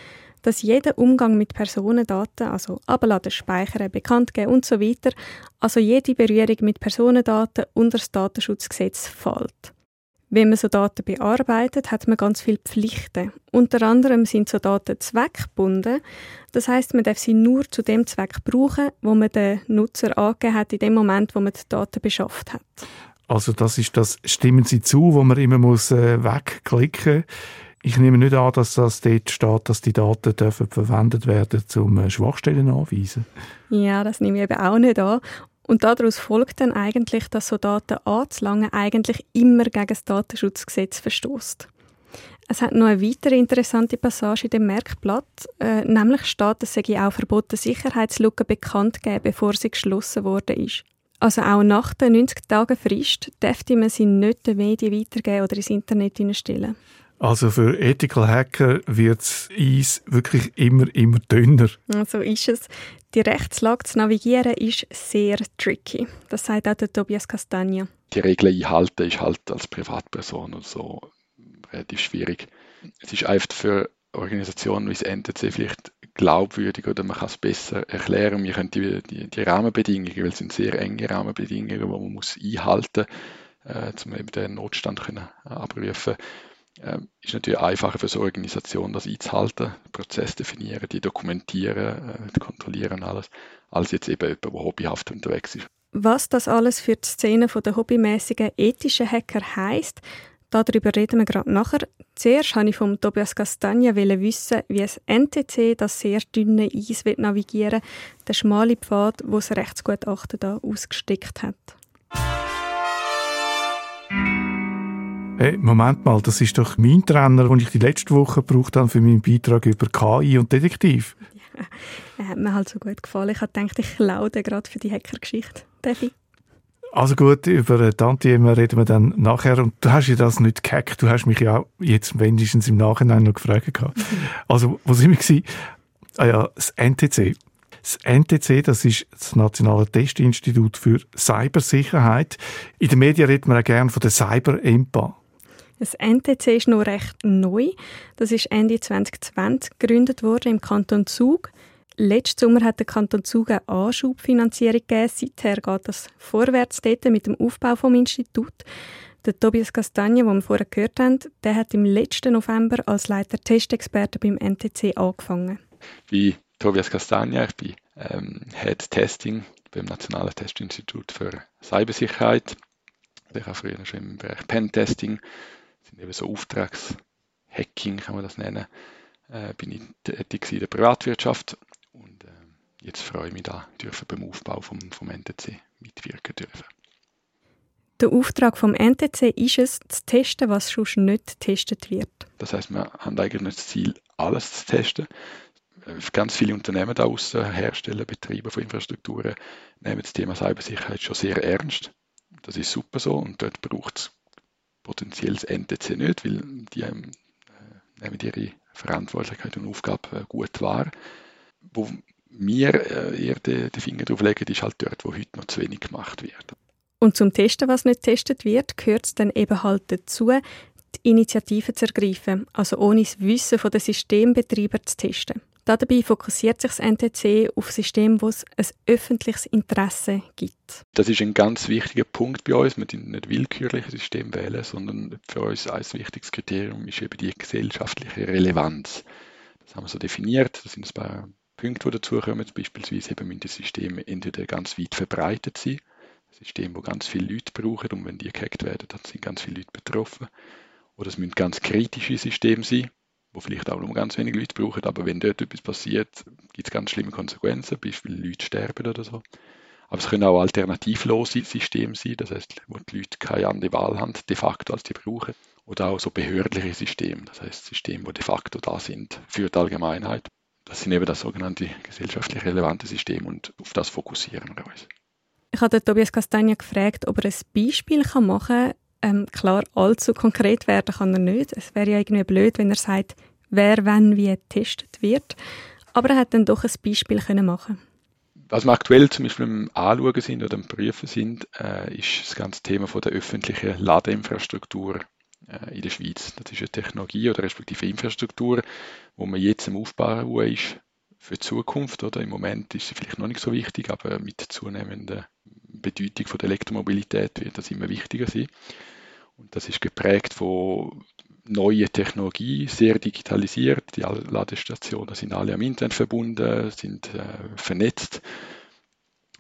dass jeder Umgang mit Personendaten, also abladen, speichern, bekannt geben und so weiter, also jede Berührung mit Personendaten unter das Datenschutzgesetz fällt. Wenn man so Daten bearbeitet, hat man ganz viele Pflichten. Unter anderem sind so Daten zweckgebunden. Das heißt, man darf sie nur zu dem Zweck brauchen, wo man den Nutzer angegeben hat, in dem Moment, wo man die Daten beschafft hat. Also das ist das Stimmen Sie zu, wo man immer muss äh, wegklicken. Ich nehme nicht an, dass das dort steht, dass die Daten dürfen verwendet werden, um äh, Schwachstellen anzuweisen. Ja, das nehme ich eben auch nicht an. Und daraus folgt dann eigentlich, dass so Daten anzulangen eigentlich immer gegen das Datenschutzgesetz verstößt. Es hat noch eine weitere interessante Passage in dem Merkblatt, äh, nämlich steht, es sei auch verboten, Sicherheitslücken bekannt geben, bevor sie geschlossen worden ist. Also auch nach der 90 Tagen Frist dürfte man sie nicht den Medien weitergeben oder ins Internet stellen. Also für Ethical Hacker wird das Eis wirklich immer, immer dünner. So ist es. Die Rechtslage zu navigieren ist sehr tricky. Das sagt auch der Tobias Castagna. Die Regeln einhalten ist halt als Privatperson und so relativ schwierig. Es ist einfach für Organisationen wie das NTC vielleicht glaubwürdig oder man kann es besser erklären. Wir können die, die, die Rahmenbedingungen, weil es sind sehr enge Rahmenbedingungen, die man muss einhalten muss, äh, um eben den Notstand können abrufen ähm, ist natürlich einfacher für so eine Organisation, das einzuhalten, den Prozess definieren, die dokumentieren, äh, kontrollieren alles, als jetzt eben jemand, der hobbyhaft unterwegs ist. Was das alles für die Szene der hobbymäßigen ethischen Hacker heisst, darüber reden wir gerade nachher. Zuerst wollte ich von Tobias Castagna wissen, wie es NTC das sehr dünne Eis navigieren will, der schmale Pfad, wo das Rechtsgutachten da ausgesteckt hat. Hey, Moment mal, das ist doch mein Trainer, den ich die letzte Woche gebraucht habe für meinen Beitrag über KI und Detektiv. Ja, hat mir halt so gut gefallen. Ich habe gedacht, ich klaue gerade für die Hackergeschichte. Darf ich? Also gut, über Tantiem reden wir dann nachher. Und du hast ja das nicht gehackt. Du hast mich ja jetzt wenigstens im Nachhinein noch gefragt. Mhm. Also, wo sind wir? Ah ja, das NTC. Das NTC, das ist das Nationale Testinstitut für Cybersicherheit. In den Medien redet man auch gerne von der Cyber-EMPA. Das NTC ist noch recht neu. Das ist Ende 2020 gegründet worden im Kanton Zug. Letzten Sommer hat der Kanton Zug eine Anschubfinanzierung gegeben. Seither geht das vorwärts dort mit dem Aufbau des Institut. Der Tobias Castagna, den wir vorher gehört haben, der hat im letzten November als Leiter Testexperte beim NTC angefangen. Wie Tobias Castagna, ich bin ähm, Head Testing beim Nationalen Testinstitut für Cybersicherheit. Ich habe früher schon im Bereich Pentesting eben so Auftragshacking, kann man das nennen, äh, bin ich tätig in der Privatwirtschaft und äh, jetzt freue ich mich da, dürfen beim Aufbau vom, vom NTC mitwirken dürfen. Der Auftrag vom NTC ist es, zu testen, was schon nicht getestet wird. Das heißt, wir haben eigentlich das Ziel, alles zu testen. Äh, ganz viele Unternehmen da außen, Hersteller, Betreiber von Infrastrukturen, nehmen das Thema Cybersicherheit schon sehr ernst. Das ist super so und dort braucht es potenziell das NTC nicht, weil die ähm, äh, nehmen ihre Verantwortlichkeit und Aufgabe äh, gut wahr. Wo wir äh, eher den Finger drauf legen, ist halt dort, wo heute noch zu wenig gemacht wird. Und zum Testen, was nicht getestet wird, gehört es dann eben halt dazu, die Initiative zu ergreifen, also ohne das Wissen der Systembetreiber zu testen. Dabei fokussiert sich das NTC auf Systeme, wo es ein öffentliches Interesse gibt. Das ist ein ganz wichtiger Punkt bei uns. Wir dürfen nicht willkürliche System wählen, sondern für uns ein wichtiges Kriterium ist eben die gesellschaftliche Relevanz. Das haben wir so definiert. Das sind ein paar Punkte, die dazukommen. Beispielsweise eben müssen die Systeme entweder ganz weit verbreitet sein, ein System, wo ganz viele Leute brauchen und wenn die gehackt werden, dann sind ganz viele Leute betroffen. Oder es müssen ganz kritische Systeme sein, wo vielleicht auch nur ganz wenige Leute brauchen, aber wenn dort etwas passiert, gibt es ganz schlimme Konsequenzen, beispielsweise Leute sterben oder so. Aber es können auch alternativlose Systeme sein, das heißt, wo die Leute keine andere Wahl haben, de facto, als die brauchen. Oder auch so behördliche Systeme, das heißt Systeme, die de facto da sind für die Allgemeinheit. Das sind eben das sogenannte gesellschaftlich relevante System und auf das fokussieren wir uns. Ich habe Tobias Castagna gefragt, ob er ein Beispiel machen kann, ähm, klar, allzu konkret werden kann er nicht. Es wäre ja irgendwie blöd, wenn er sagt, wer wann wie getestet wird. Aber er hat dann doch ein Beispiel können machen was wir aktuell zum Beispiel am Anschauen sind oder am Prüfen sind, äh, ist das ganze Thema von der öffentlichen Ladeinfrastruktur äh, in der Schweiz. Das ist eine Technologie oder respektive Infrastruktur, wo man jetzt am Aufbauen ist für die Zukunft. Oder? Im Moment ist sie vielleicht noch nicht so wichtig, aber mit zunehmender Bedeutung von der Elektromobilität wird das immer wichtiger sein. Und das ist geprägt von neuen Technologie, sehr digitalisiert. Die Ladestationen sind alle am Internet verbunden, sind äh, vernetzt.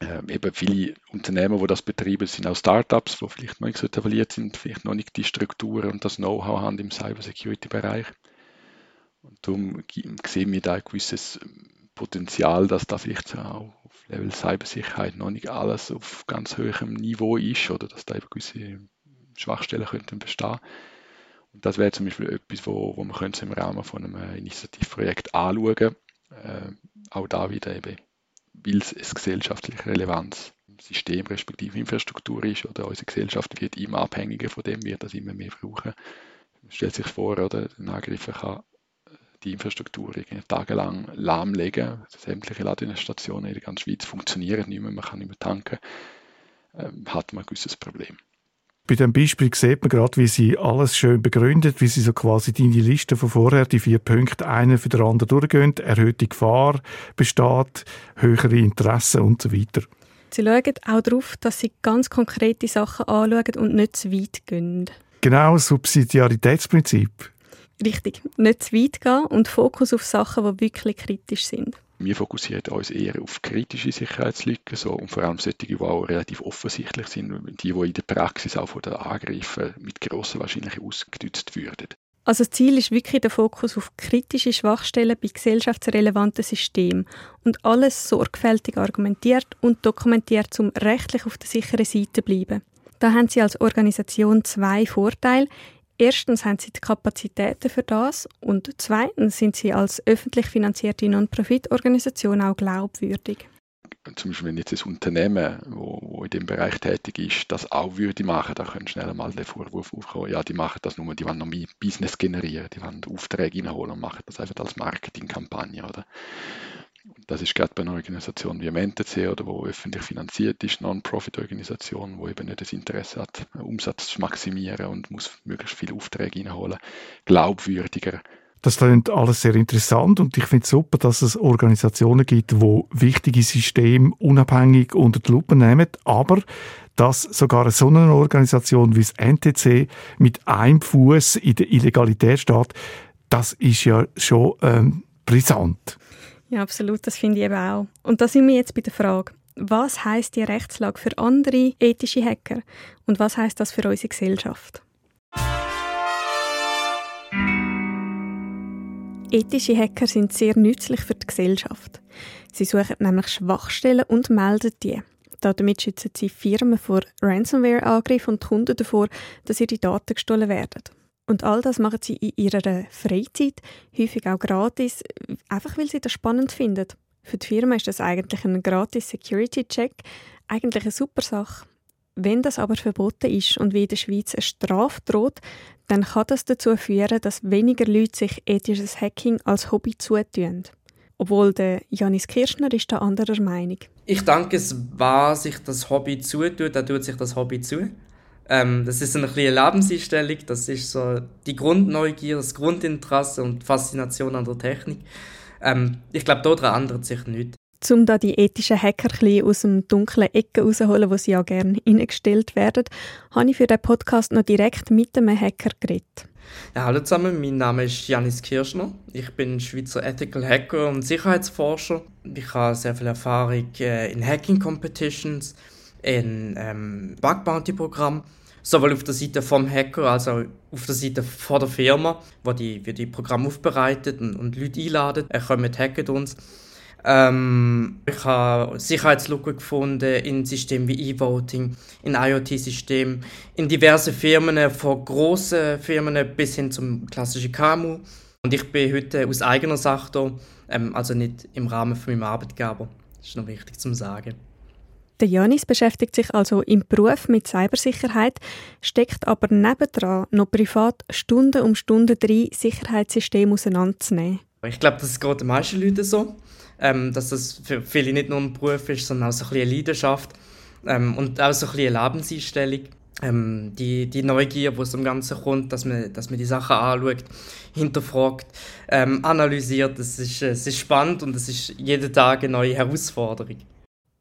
Ähm, eben viele Unternehmen, die das betreiben, sind auch Startups, die vielleicht noch nicht so etabliert sind, vielleicht noch nicht die Strukturen und das Know-how haben im Cybersecurity-Bereich. Und darum sehen wir da ein gewisses Potenzial, dass da vielleicht auch auf Level Cybersicherheit noch nicht alles auf ganz hohem Niveau ist oder dass da eben gewisse Schwachstellen könnten bestehen. Und das wäre zum Beispiel etwas, wo, wo man könnte im Rahmen von einem Initiativprojekt anschauen. Äh, auch da wieder eben, weil es eine gesellschaftliche Relevanz im System respektive Infrastruktur ist oder unsere Gesellschaft wird immer abhängiger von dem, wird das immer mehr brauchen. Man stellt sich vor, oder, ein Angreifer kann die Infrastruktur tagelang lahmlegen. Sämtliche Ladestationen in der ganzen Schweiz funktionieren nicht mehr, man kann nicht mehr tanken. Ähm, hat man ein gewisses Problem. Bei dem Beispiel sieht man gerade, wie sie alles schön begründet, wie sie so quasi deine Liste von vorher, die vier Punkte, einer für den anderen durchgehen, erhöhte Gefahr besteht, höhere Interessen und so weiter. Sie schauen auch darauf, dass sie ganz konkrete Sachen anschauen und nicht zu weit gehen. Genau, Subsidiaritätsprinzip. Richtig, nicht zu weit gehen und Fokus auf Sachen, die wirklich kritisch sind. Wir fokussieren uns eher auf kritische Sicherheitslücken so, und vor allem solche, die auch relativ offensichtlich sind, die, die in der Praxis auch von den Angreifern mit grosser Wahrscheinlichkeit ausgenutzt würden. Also das Ziel ist wirklich der Fokus auf kritische Schwachstellen bei gesellschaftsrelevanten Systemen und alles sorgfältig argumentiert und dokumentiert, um rechtlich auf der sicheren Seite zu bleiben. Da haben Sie als Organisation zwei Vorteile. Erstens haben sie die Kapazitäten für das und zweitens sind sie als öffentlich finanzierte Non-Profit-Organisation auch glaubwürdig. Zum Beispiel, wenn jetzt ein Unternehmen, wo in dem Bereich tätig ist, das auch würde machen, da könnte schnell mal der Vorwurf aufkommen, ja, die machen das nur, die wollen noch mehr Business generieren, die wollen Aufträge reinholen und machen das einfach als Marketingkampagne, oder? Das ist gerade bei einer Organisation wie MNTC oder wo öffentlich finanziert ist, Non-Profit-Organisation, wo eben nicht das Interesse hat, Umsatz zu maximieren und muss möglichst viele Aufträge reinholen, glaubwürdiger. Das klingt alles sehr interessant und ich finde es super, dass es Organisationen gibt, die wichtige Systeme unabhängig unter die Lupe nehmen, aber dass sogar so eine Organisation wie das NTC mit einem Fuß in der Illegalität steht, das ist ja schon ähm, brisant. Ja, absolut, das finde ich eben auch. Und da sind wir jetzt bei der Frage, was heißt die Rechtslage für andere ethische Hacker und was heißt das für unsere Gesellschaft? Ethische Hacker sind sehr nützlich für die Gesellschaft. Sie suchen nämlich Schwachstellen und melden die. Damit schützen sie Firmen vor Ransomware-Angriffen und Kunden davor, dass ihre Daten gestohlen werden. Und all das machen sie in ihrer Freizeit, häufig auch gratis, einfach weil sie das spannend finden. Für die Firma ist das eigentlich ein gratis Security-Check, eigentlich eine super Sache. Wenn das aber verboten ist und wie in der Schweiz eine Strafe droht, dann kann das dazu führen, dass weniger Leute sich ethisches Hacking als Hobby zutun. Obwohl der Janis Kirschner ist da anderer Meinung. Ich denke, es war sich das Hobby zutut, dann tut sich das Hobby zu. Ähm, das ist eine kleine Lebenseinstellung, das ist so die Grundneugier, das Grundinteresse und die Faszination an der Technik. Ähm, ich glaube, daran ändert sich nichts. Um da die ethischen Hacker aus dem dunklen Ecken rauszuholen, wo sie ja gerne eingestellt werden, habe ich für den Podcast noch direkt mit einem Hacker geredet. Ja, hallo zusammen, mein Name ist Janis Kirschner. Ich bin Schweizer Ethical Hacker und Sicherheitsforscher. Ich habe sehr viel Erfahrung äh, in Hacking Competitions, in ähm, Bug Bounty Programm, sowohl auf der Seite vom Hacker als auch auf der Seite von der Firma, wo die, wir die Programme aufbereitet und, und Leute einladen. Er kommt hacken uns. Ähm, ich habe Sicherheitslücken gefunden in Systemen wie E-Voting, in IoT-Systemen, in diverse Firmen, von großen Firmen bis hin zum klassischen KMU. Und ich bin heute aus eigener Sache da, ähm, also nicht im Rahmen von meinem Arbeitgeber. Das ist noch wichtig zu sagen. Der Janis beschäftigt sich also im Beruf mit Cybersicherheit, steckt aber nebendran noch privat Stunden um Stunden drin, Sicherheitssysteme auseinanderzunehmen. Ich glaube, das geht den meisten Leuten so, ähm, dass das für viele nicht nur ein Beruf ist, sondern auch so ein bisschen eine Leidenschaft ähm, und auch so ein bisschen eine Lebenseinstellung. Ähm, die, die Neugier, die aus dem Ganzen kommt, dass man, dass man die Sachen anschaut, hinterfragt, ähm, analysiert, das ist, es ist spannend und es ist jeden Tag eine neue Herausforderung.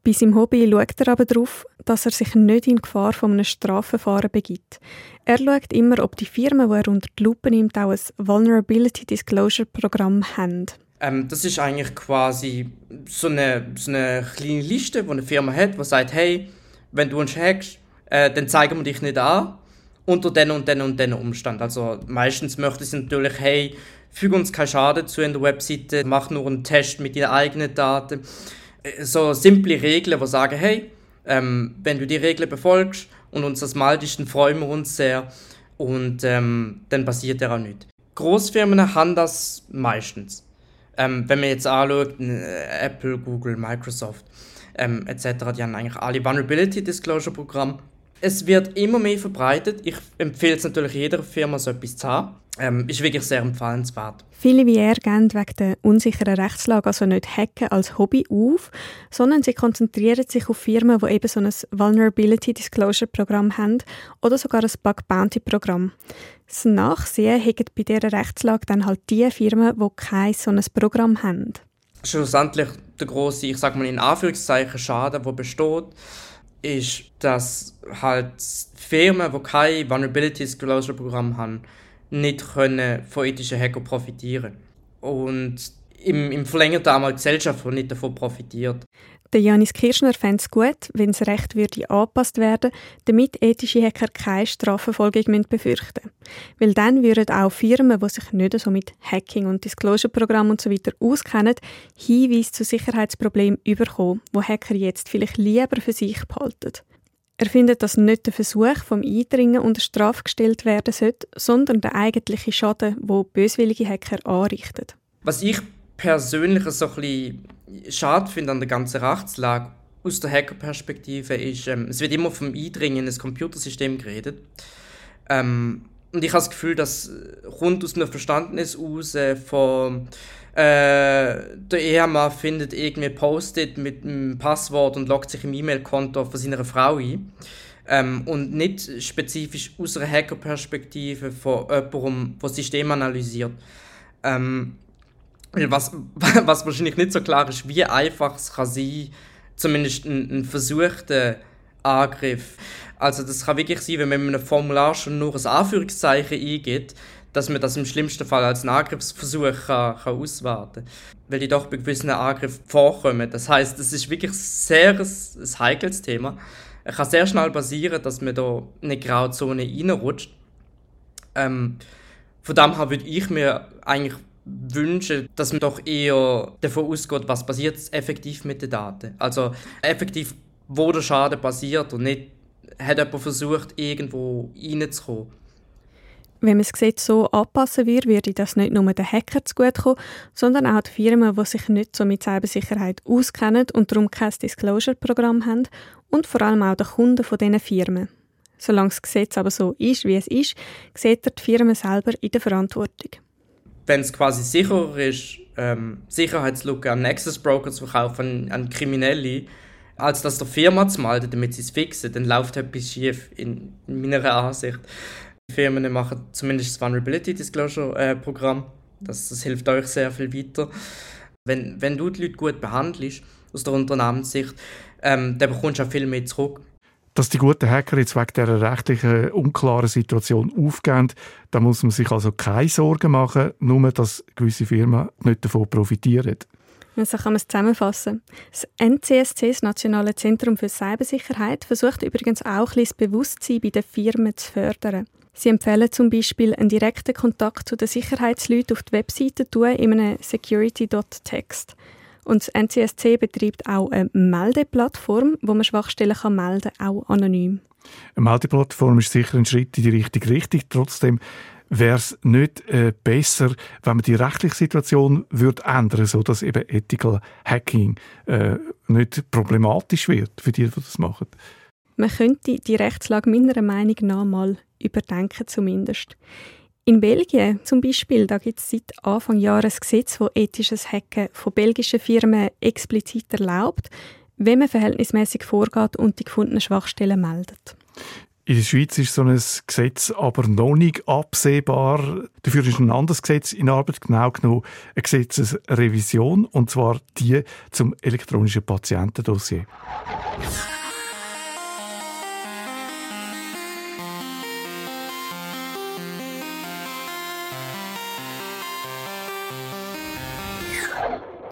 Bei seinem Hobby schaut er aber darauf, dass er sich nicht in Gefahr von einem Strafverfahren begibt. Er schaut immer, ob die Firmen, die er unter die Lupe nimmt, auch ein Vulnerability Disclosure Programm haben. Ähm, das ist eigentlich quasi so eine, so eine kleine Liste, die eine Firma hat, die sagt, hey, wenn du uns hackst, äh, dann zeigen wir dich nicht an unter den und den und den Umständen. Also meistens möchte sie natürlich, hey, füge uns keinen Schaden zu in der Webseite, mach nur einen Test mit deinen eigenen Daten so simple Regeln, die sagen, hey, ähm, wenn du die Regeln befolgst und uns das maltest, dann freuen wir uns sehr und ähm, dann passiert ja auch nichts. Großfirmen haben das meistens. Ähm, wenn man jetzt anschaut, äh, Apple, Google, Microsoft ähm, etc., die haben eigentlich alle Vulnerability Disclosure Programme. Es wird immer mehr verbreitet. Ich empfehle es natürlich jeder Firma, so etwas zu haben ähm, ist wirklich sehr empfehlenswert. Viele wie er gehen wegen der unsicheren Rechtslage also nicht Hacken als Hobby auf, sondern sie konzentrieren sich auf Firmen, die eben so ein Vulnerability Disclosure Programm haben oder sogar ein Bug Bounty Programm. Das Nachsehen haben bei dieser Rechtslage dann halt die Firmen, die kein so ein Programm haben. Schlussendlich der große, ich sage mal in Anführungszeichen, Schaden, der besteht, ist, dass halt Firmen, die kein Vulnerability Disclosure Programm haben, nicht können von ethischen Hacker profitieren Und im, im verlängerten einmal die Gesellschaft, die nicht davon profitiert. Der Janis Kirschner fände es gut, wenn das Recht würde angepasst werden damit ethische Hacker keine Strafverfolgung befürchten müssen. Weil dann würden auch Firmen, die sich nicht so mit Hacking und Disclosure-Programm und so auskennen, Hinweise zu Sicherheitsproblemen überkommen, wo Hacker jetzt vielleicht lieber für sich behalten. Er findet, dass nicht der Versuch vom Eindringen unter Strafe gestellt werden sollte, sondern der eigentliche Schaden, wo böswillige Hacker anrichten. Was ich persönlich so ein bisschen schade finde an der ganzen Rechtslage aus der Hackerperspektive ist, ähm, es wird immer vom Eindringen in ein Computersystem geredet. Ähm, und ich habe das Gefühl, dass rund aus einem Verständnis aus äh, von äh, der Ehemann findet irgendwie Post-it mit einem Passwort und loggt sich im E-Mail-Konto von seiner Frau ein. Ähm, und nicht spezifisch aus einer Hacker-Perspektive von jemandem, der das System analysiert. Ähm, was, was wahrscheinlich nicht so klar ist, wie einfach es kann sein, zumindest ein, ein versuchter Angriff. Also das kann wirklich sein, wenn man in einem Formular schon nur ein Anführungszeichen eingibt, dass man das im schlimmsten Fall als einen Angriffsversuch kann, kann auswerten kann. Weil die doch bei gewissen Angriffen vorkommen. Das heißt, es ist wirklich sehr ein, ein heikles Thema. Es kann sehr schnell passieren, dass man da in eine Grauzone reinrutscht. Ähm, von dem her würde ich mir eigentlich wünschen, dass man doch eher davon ausgeht, was passiert effektiv mit den Daten. Also effektiv, wo der Schaden passiert und nicht hat jemand versucht, irgendwo reinzukommen. Wenn man das Gesetz so anpassen würde, würde das nicht nur den Hacker zugutekommen, sondern auch die Firmen, die sich nicht so mit Cybersicherheit auskennen und darum kein Disclosure-Programm haben und vor allem auch den Kunden von diesen Firmen. Solange das Gesetz aber so ist, wie es ist, sieht er die Firmen selber in der Verantwortung. Wenn es quasi sicherer ist, ähm, Sicherheitslücke an Nexus Broker zu verkaufen, an Kriminelle, als das der Firma zu melden, damit sie es fixen, dann läuft etwas schief, in, in meiner Ansicht. Firmen machen zumindest das Vulnerability Disclosure äh, Programm. Das, das hilft euch sehr viel weiter. Wenn, wenn du die Leute gut behandelst, aus der Unternehmenssicht, ähm, dann bekommst du auch viel mehr zurück. Dass die guten Hacker jetzt wegen dieser rechtlichen unklaren Situation aufgehen, da muss man sich also keine Sorgen machen, nur dass gewisse Firmen nicht davon profitieren. So kann man es zusammenfassen. Das NCSC, das Nationale Zentrum für Cybersicherheit, versucht übrigens auch ein das Bewusstsein bei den Firmen zu fördern. Sie empfehlen zum Beispiel einen direkten Kontakt zu den Sicherheitsleuten auf die Webseite tun in einem security.text. Und das NCSC betreibt auch eine Meldeplattform, wo man Schwachstellen kann melden kann, auch anonym. Eine Meldeplattform ist sicher ein Schritt in die richtige Richtung. Trotzdem wäre es nicht äh, besser, wenn man die rechtliche Situation würde ändern, so dass eben Ethical Hacking äh, nicht problematisch wird für die, die das machen? Man könnte die Rechtslage meiner Meinung nach mal überdenken zumindest. In Belgien zum Beispiel, da gibt es seit Anfang Jahr ein Gesetz, das ethisches Hacken von belgischen Firmen explizit erlaubt, wenn man verhältnismäßig vorgeht und die gefundenen Schwachstellen meldet. In der Schweiz ist so ein Gesetz aber noch nicht absehbar. Dafür ist ein anderes Gesetz in Arbeit, genau genommen eine Gesetzesrevision, und zwar die zum elektronischen Patientendossier.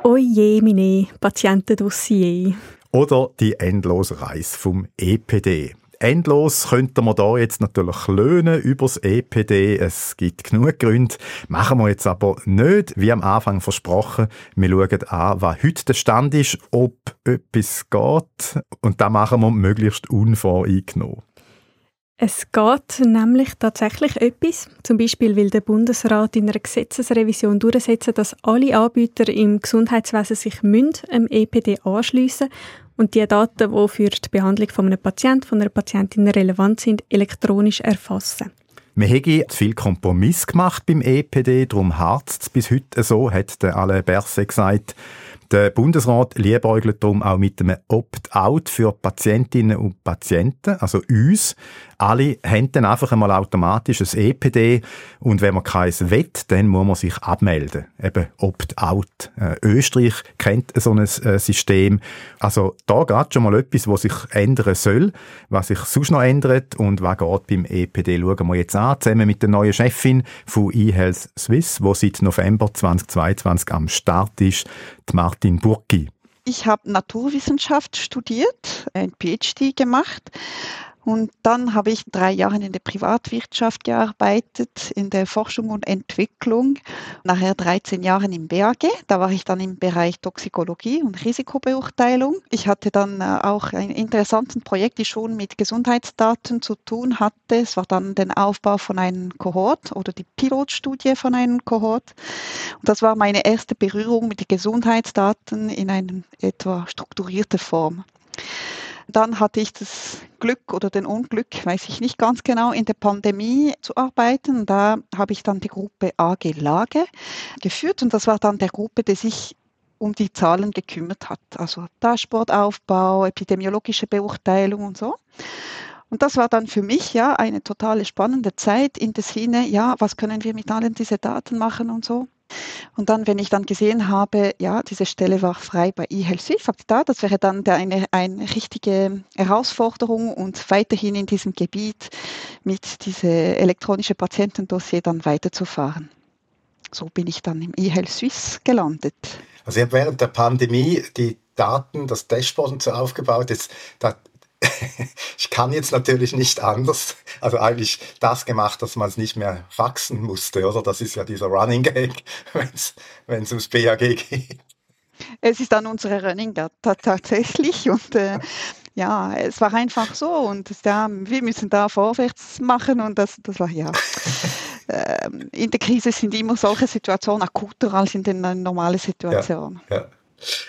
Oje, meine Patientendossier. Oder die endlose Reise vom EPD. Endlos könnte man da jetzt natürlich löhnen übers EPD. Es gibt genug Gründe. Machen wir jetzt aber nicht, wie am Anfang versprochen. Wir schauen an, was heute der Stand ist, ob etwas geht. Und da machen wir möglichst unvoreingenommen. Es geht nämlich tatsächlich etwas. Zum Beispiel will der Bundesrat in einer Gesetzesrevision durchsetzen, dass alle Anbieter im Gesundheitswesen sich dem EPD anschliessen und die Daten, die für die Behandlung von einem Patienten, von einer Patientin relevant sind, elektronisch erfassen. Wir haben zu viel Kompromiss gemacht beim EPD, darum harzt es bis heute so, hat der Alain Berset gesagt. Der Bundesrat liebäugelt darum auch mit einem Opt-out für Patientinnen und Patienten, also uns. Alle haben dann einfach einmal automatisch ein EPD und wenn man keins will, dann muss man sich abmelden. Eben Opt-out. Äh, Österreich kennt so ein äh, System. Also da geht schon mal etwas, was sich ändern soll, was sich sonst noch ändert und was geht beim EPD, schauen wir jetzt an, zusammen mit der neuen Chefin von eHealth Swiss, wo seit November 2022 am Start ist, Martin Burki. Ich habe Naturwissenschaft studiert, ein PhD gemacht und dann habe ich drei Jahre in der Privatwirtschaft gearbeitet, in der Forschung und Entwicklung. Nachher 13 Jahre im BAG. Da war ich dann im Bereich Toxikologie und Risikobeurteilung. Ich hatte dann äh, auch ein interessantes Projekt, die schon mit Gesundheitsdaten zu tun hatte. Es war dann der Aufbau von einem Kohort oder die Pilotstudie von einem Kohort. Und das war meine erste Berührung mit den Gesundheitsdaten in einer etwa strukturierten Form. Dann hatte ich das Glück oder den Unglück, weiß ich nicht ganz genau, in der Pandemie zu arbeiten. Da habe ich dann die Gruppe AG Lage geführt und das war dann der Gruppe, die sich um die Zahlen gekümmert hat. Also Dashboardaufbau, epidemiologische Beurteilung und so. Und das war dann für mich ja eine totale spannende Zeit in der Sinne, ja, was können wir mit allen diesen Daten machen und so. Und dann, wenn ich dann gesehen habe, ja, diese Stelle war frei bei eHealth da, das wäre dann eine, eine richtige Herausforderung und weiterhin in diesem Gebiet mit diesem elektronischen Patientendossier dann weiterzufahren. So bin ich dann im eHealth Suisse gelandet. Also ihr habt während der Pandemie die Daten, das Dashboard und so aufgebaut. Jetzt, da ich kann jetzt natürlich nicht anders, also eigentlich das gemacht, dass man es nicht mehr faxen musste, oder? Das ist ja dieser Running Gag, wenn es ums BAG geht. Es ist dann unsere Running Gag tatsächlich und äh, ja, es war einfach so und ja, wir müssen da vorwärts machen und das, das war ja. Ähm, in der Krise sind immer solche Situationen akuter als in den normalen Situationen. Ja, ja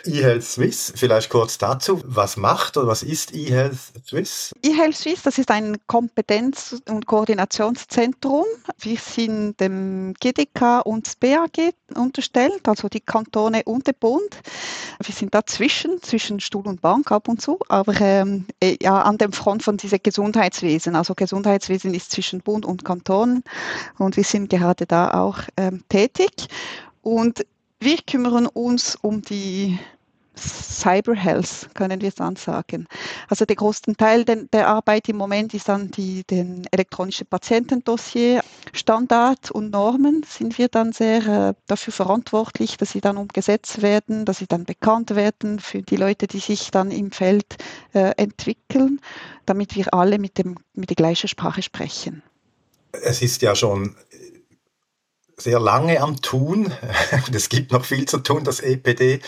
eHealth Swiss, vielleicht kurz dazu. Was macht oder was ist eHealth Swiss? eHealth Swiss, das ist ein Kompetenz- und Koordinationszentrum. Wir sind dem GDK und das BAG unterstellt, also die Kantone und der Bund. Wir sind dazwischen, zwischen Stuhl und Bank ab und zu, aber ähm, äh, ja, an dem Front von diesem Gesundheitswesen. Also Gesundheitswesen ist zwischen Bund und Kanton und wir sind gerade da auch ähm, tätig. Und wir kümmern uns um die Cyber Health, können wir dann sagen. Also der größte Teil der Arbeit im Moment ist dann die, den elektronischen Patientendossier. Standard und Normen sind wir dann sehr äh, dafür verantwortlich, dass sie dann umgesetzt werden, dass sie dann bekannt werden für die Leute, die sich dann im Feld äh, entwickeln, damit wir alle mit, dem, mit der gleichen Sprache sprechen. Es ist ja schon sehr lange am Tun. Es gibt noch viel zu tun, das EPD.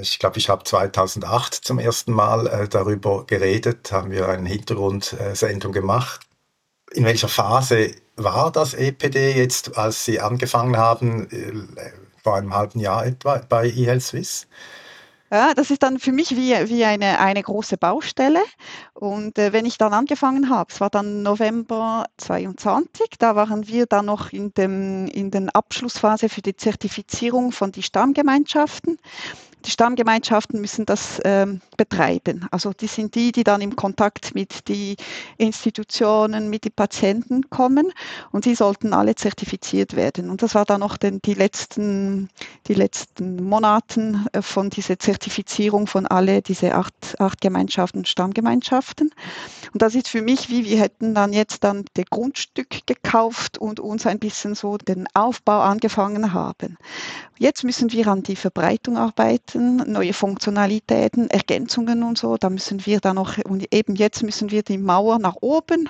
Ich glaube, ich habe 2008 zum ersten Mal äh, darüber geredet, haben wir eine Hintergrundsendung gemacht. In welcher Phase war das EPD jetzt, als Sie angefangen haben, äh, vor einem halben Jahr etwa bei eHealth Swiss? Ja, das ist dann für mich wie, wie eine, eine große Baustelle. Und äh, wenn ich dann angefangen habe, es war dann November 22, da waren wir dann noch in, dem, in den Abschlussphase für die Zertifizierung von die Stammgemeinschaften. Die Stammgemeinschaften müssen das ähm, betreiben. Also die sind die, die dann im Kontakt mit den Institutionen, mit den Patienten kommen und sie sollten alle zertifiziert werden. Und das war dann noch den, die, letzten, die letzten Monaten äh, von dieser Zertifizierung von alle diese acht, acht Gemeinschaften, Stammgemeinschaften. Und das ist für mich wie, wir hätten dann jetzt dann das Grundstück gekauft und uns ein bisschen so den Aufbau angefangen haben. Jetzt müssen wir an die Verbreitung arbeiten, neue Funktionalitäten, Ergänzungen und so. Da müssen wir dann noch, und eben jetzt müssen wir die Mauer nach oben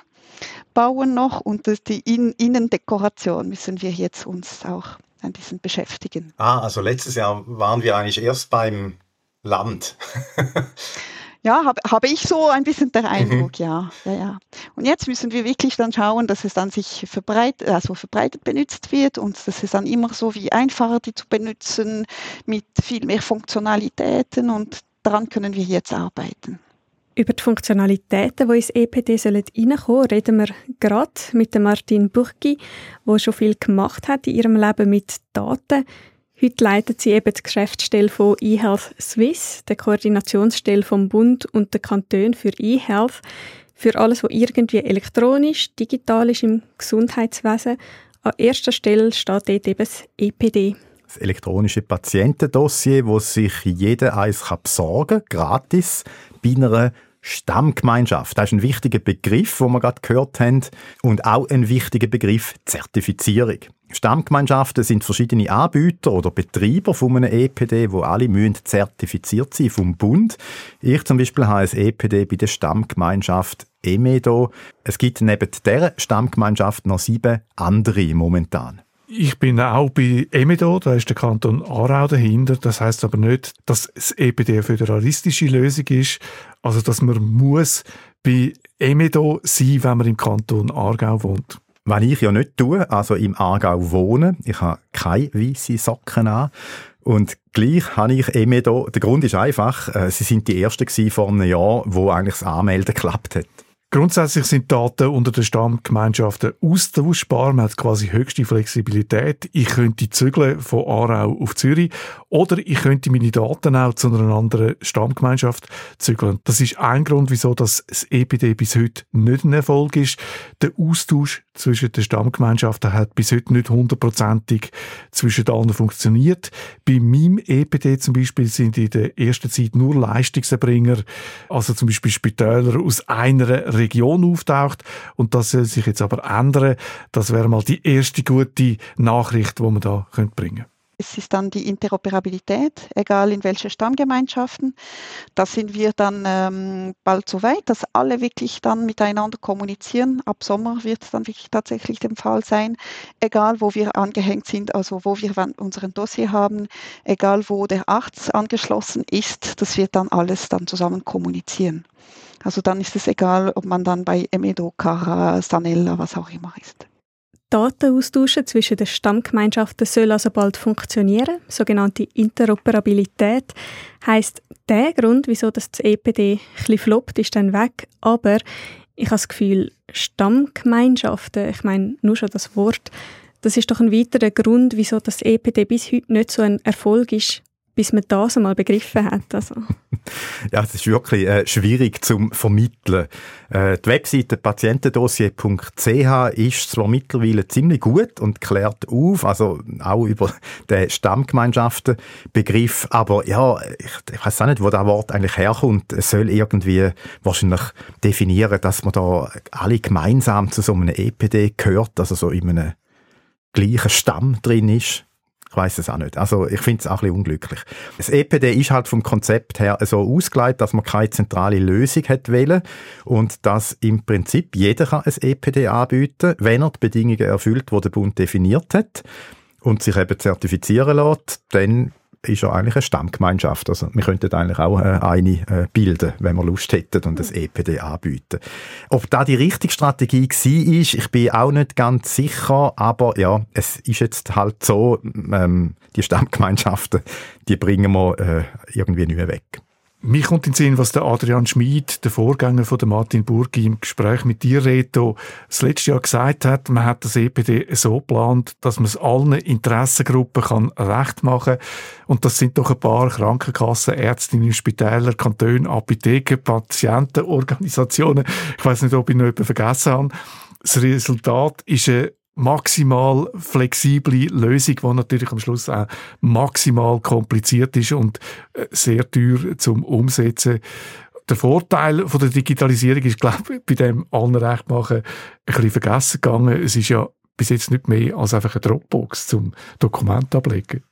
bauen noch und die Innendekoration müssen wir jetzt uns auch ein bisschen beschäftigen. Ah, also letztes Jahr waren wir eigentlich erst beim Land. Ja, habe hab ich so ein bisschen der mhm. Eindruck, mhm. ja, ja, ja. Und jetzt müssen wir wirklich dann schauen, dass es dann sich verbreitet, also verbreitet benutzt wird und dass es dann immer so wie einfacher die zu benutzen mit viel mehr Funktionalitäten und daran können wir jetzt arbeiten. Über die Funktionalitäten, die ins EPD sollen reinkommen reden wir gerade mit Martin Burki, der schon viel gemacht hat in ihrem Leben mit Daten. Heute leitet sie eben die Geschäftsstelle von eHealth Swiss, der Koordinationsstelle vom Bund und der Kanton für eHealth, für alles, was irgendwie elektronisch, digital ist im Gesundheitswesen. An erster Stelle steht dort eben das EPD. Das elektronische Patientendossier, wo sich jeder eins besorgen kann, gratis, bei einer Stammgemeinschaft. Das ist ein wichtiger Begriff, den wir gerade gehört haben. Und auch ein wichtiger Begriff Zertifizierung. Stammgemeinschaften sind verschiedene Anbieter oder Betreiber von einem EPD, wo alle müssen zertifiziert sein vom Bund. Ich zum Beispiel habe ein EPD bei der Stammgemeinschaft EMEDO. Es gibt neben dieser Stammgemeinschaft noch sieben andere momentan. Ich bin auch bei EMEDO, da ist der Kanton Aarau dahinter. Das heißt aber nicht, dass das EPD eine föderalistische Lösung ist. Also, dass man muss bei EMEDO sein, wenn man im Kanton Aargau wohnt. Was ich ja nicht tue, also im Aargau wohnen, ich habe keine weißen Socken an. Und gleich habe ich EMEDO, der Grund ist einfach, äh, sie sind die Ersten vor einem Jahr, wo eigentlich das Anmelden geklappt hat. Grundsätzlich sind Daten unter den Stammgemeinschaften austauschbar. Man hat quasi höchste Flexibilität. Ich könnte zügeln von Aarau auf Zürich oder ich könnte meine Daten auch zu einer anderen Stammgemeinschaft zügeln. Das ist ein Grund, wieso das EPD bis heute nicht ein Erfolg ist. Der Austausch zwischen den Stammgemeinschaften hat bis heute nicht hundertprozentig zwischen allen funktioniert. Bei meinem EPD zum Beispiel sind in der ersten Zeit nur Leistungserbringer, also zum Beispiel Spitäler aus einer Region auftaucht und das soll sich jetzt aber ändern. Das wäre mal die erste gute Nachricht, die man da bringen könnte. Es ist dann die Interoperabilität, egal in welche Stammgemeinschaften. Da sind wir dann ähm, bald so weit, dass alle wirklich dann miteinander kommunizieren. Ab Sommer wird es dann wirklich tatsächlich der Fall sein, egal wo wir angehängt sind, also wo wir unseren Dossier haben, egal wo der Arzt angeschlossen ist, das wird dann alles dann zusammen kommunizieren. Also dann ist es egal, ob man dann bei Emedo, Cara, Sanella, was auch immer ist. Datenaustauschen zwischen den Stammgemeinschaften soll also bald funktionieren. Sogenannte Interoperabilität heißt der Grund, wieso das EPD ein floppt, ist dann weg. Aber ich habe das Gefühl, Stammgemeinschaften, ich meine nur schon das Wort, das ist doch ein weiterer Grund, wieso das EPD bis heute nicht so ein Erfolg ist, bis man das einmal begriffen hat. Also. ja, es ist wirklich äh, schwierig zu vermitteln. Äh, die Webseite patientendossier.ch ist zwar mittlerweile ziemlich gut und klärt auf, also auch über den Stammgemeinschaftenbegriff, aber ja, ich, ich weiß auch nicht, wo das Wort eigentlich herkommt. Es soll irgendwie wahrscheinlich definieren, dass man da alle gemeinsam zu so einem EPD gehört, also so in einem gleichen Stamm drin ist. Ich weiß es auch nicht. Also ich finde es auch ein bisschen unglücklich. Das EPD ist halt vom Konzept her so ausgelegt, dass man keine zentrale Lösung hat wollen und dass im Prinzip jeder kann ein EPD anbieten, wenn er die Bedingungen erfüllt, die der Bund definiert hat und sich eben zertifizieren lässt, dann ist ja eigentlich eine Stammgemeinschaft. Also wir könnten eigentlich auch äh, eine äh, bilden, wenn wir Lust hätten und das EPD anbieten. Ob da die richtige Strategie war, ist, ich bin auch nicht ganz sicher, aber ja, es ist jetzt halt so, ähm, die Stammgemeinschaften, die bringen wir äh, irgendwie nicht mehr weg. Mir kommt in den Sinn, was der Adrian Schmid, der Vorgänger von Martin Burgi, im Gespräch mit dir, Reto, das letzte Jahr gesagt hat, man hat das EPD so geplant, dass man es allen Interessengruppen kann recht machen kann. Und das sind doch ein paar Krankenkassen, Ärztinnen, Spitäler, Kantone, Apotheken, Patientenorganisationen. Ich weiß nicht, ob ich noch jemanden vergessen habe. Das Resultat ist eine maximal flexible Lösung, die natürlich am Schluss auch maximal kompliziert ist und äh, sehr teuer zum Umsetzen. Der Vorteil von der Digitalisierung ist, glaube ich, bei dem allen Recht machen, ein bisschen vergessen gegangen. Es ist ja bis jetzt nicht mehr als einfach eine Dropbox zum Dokument ablegen.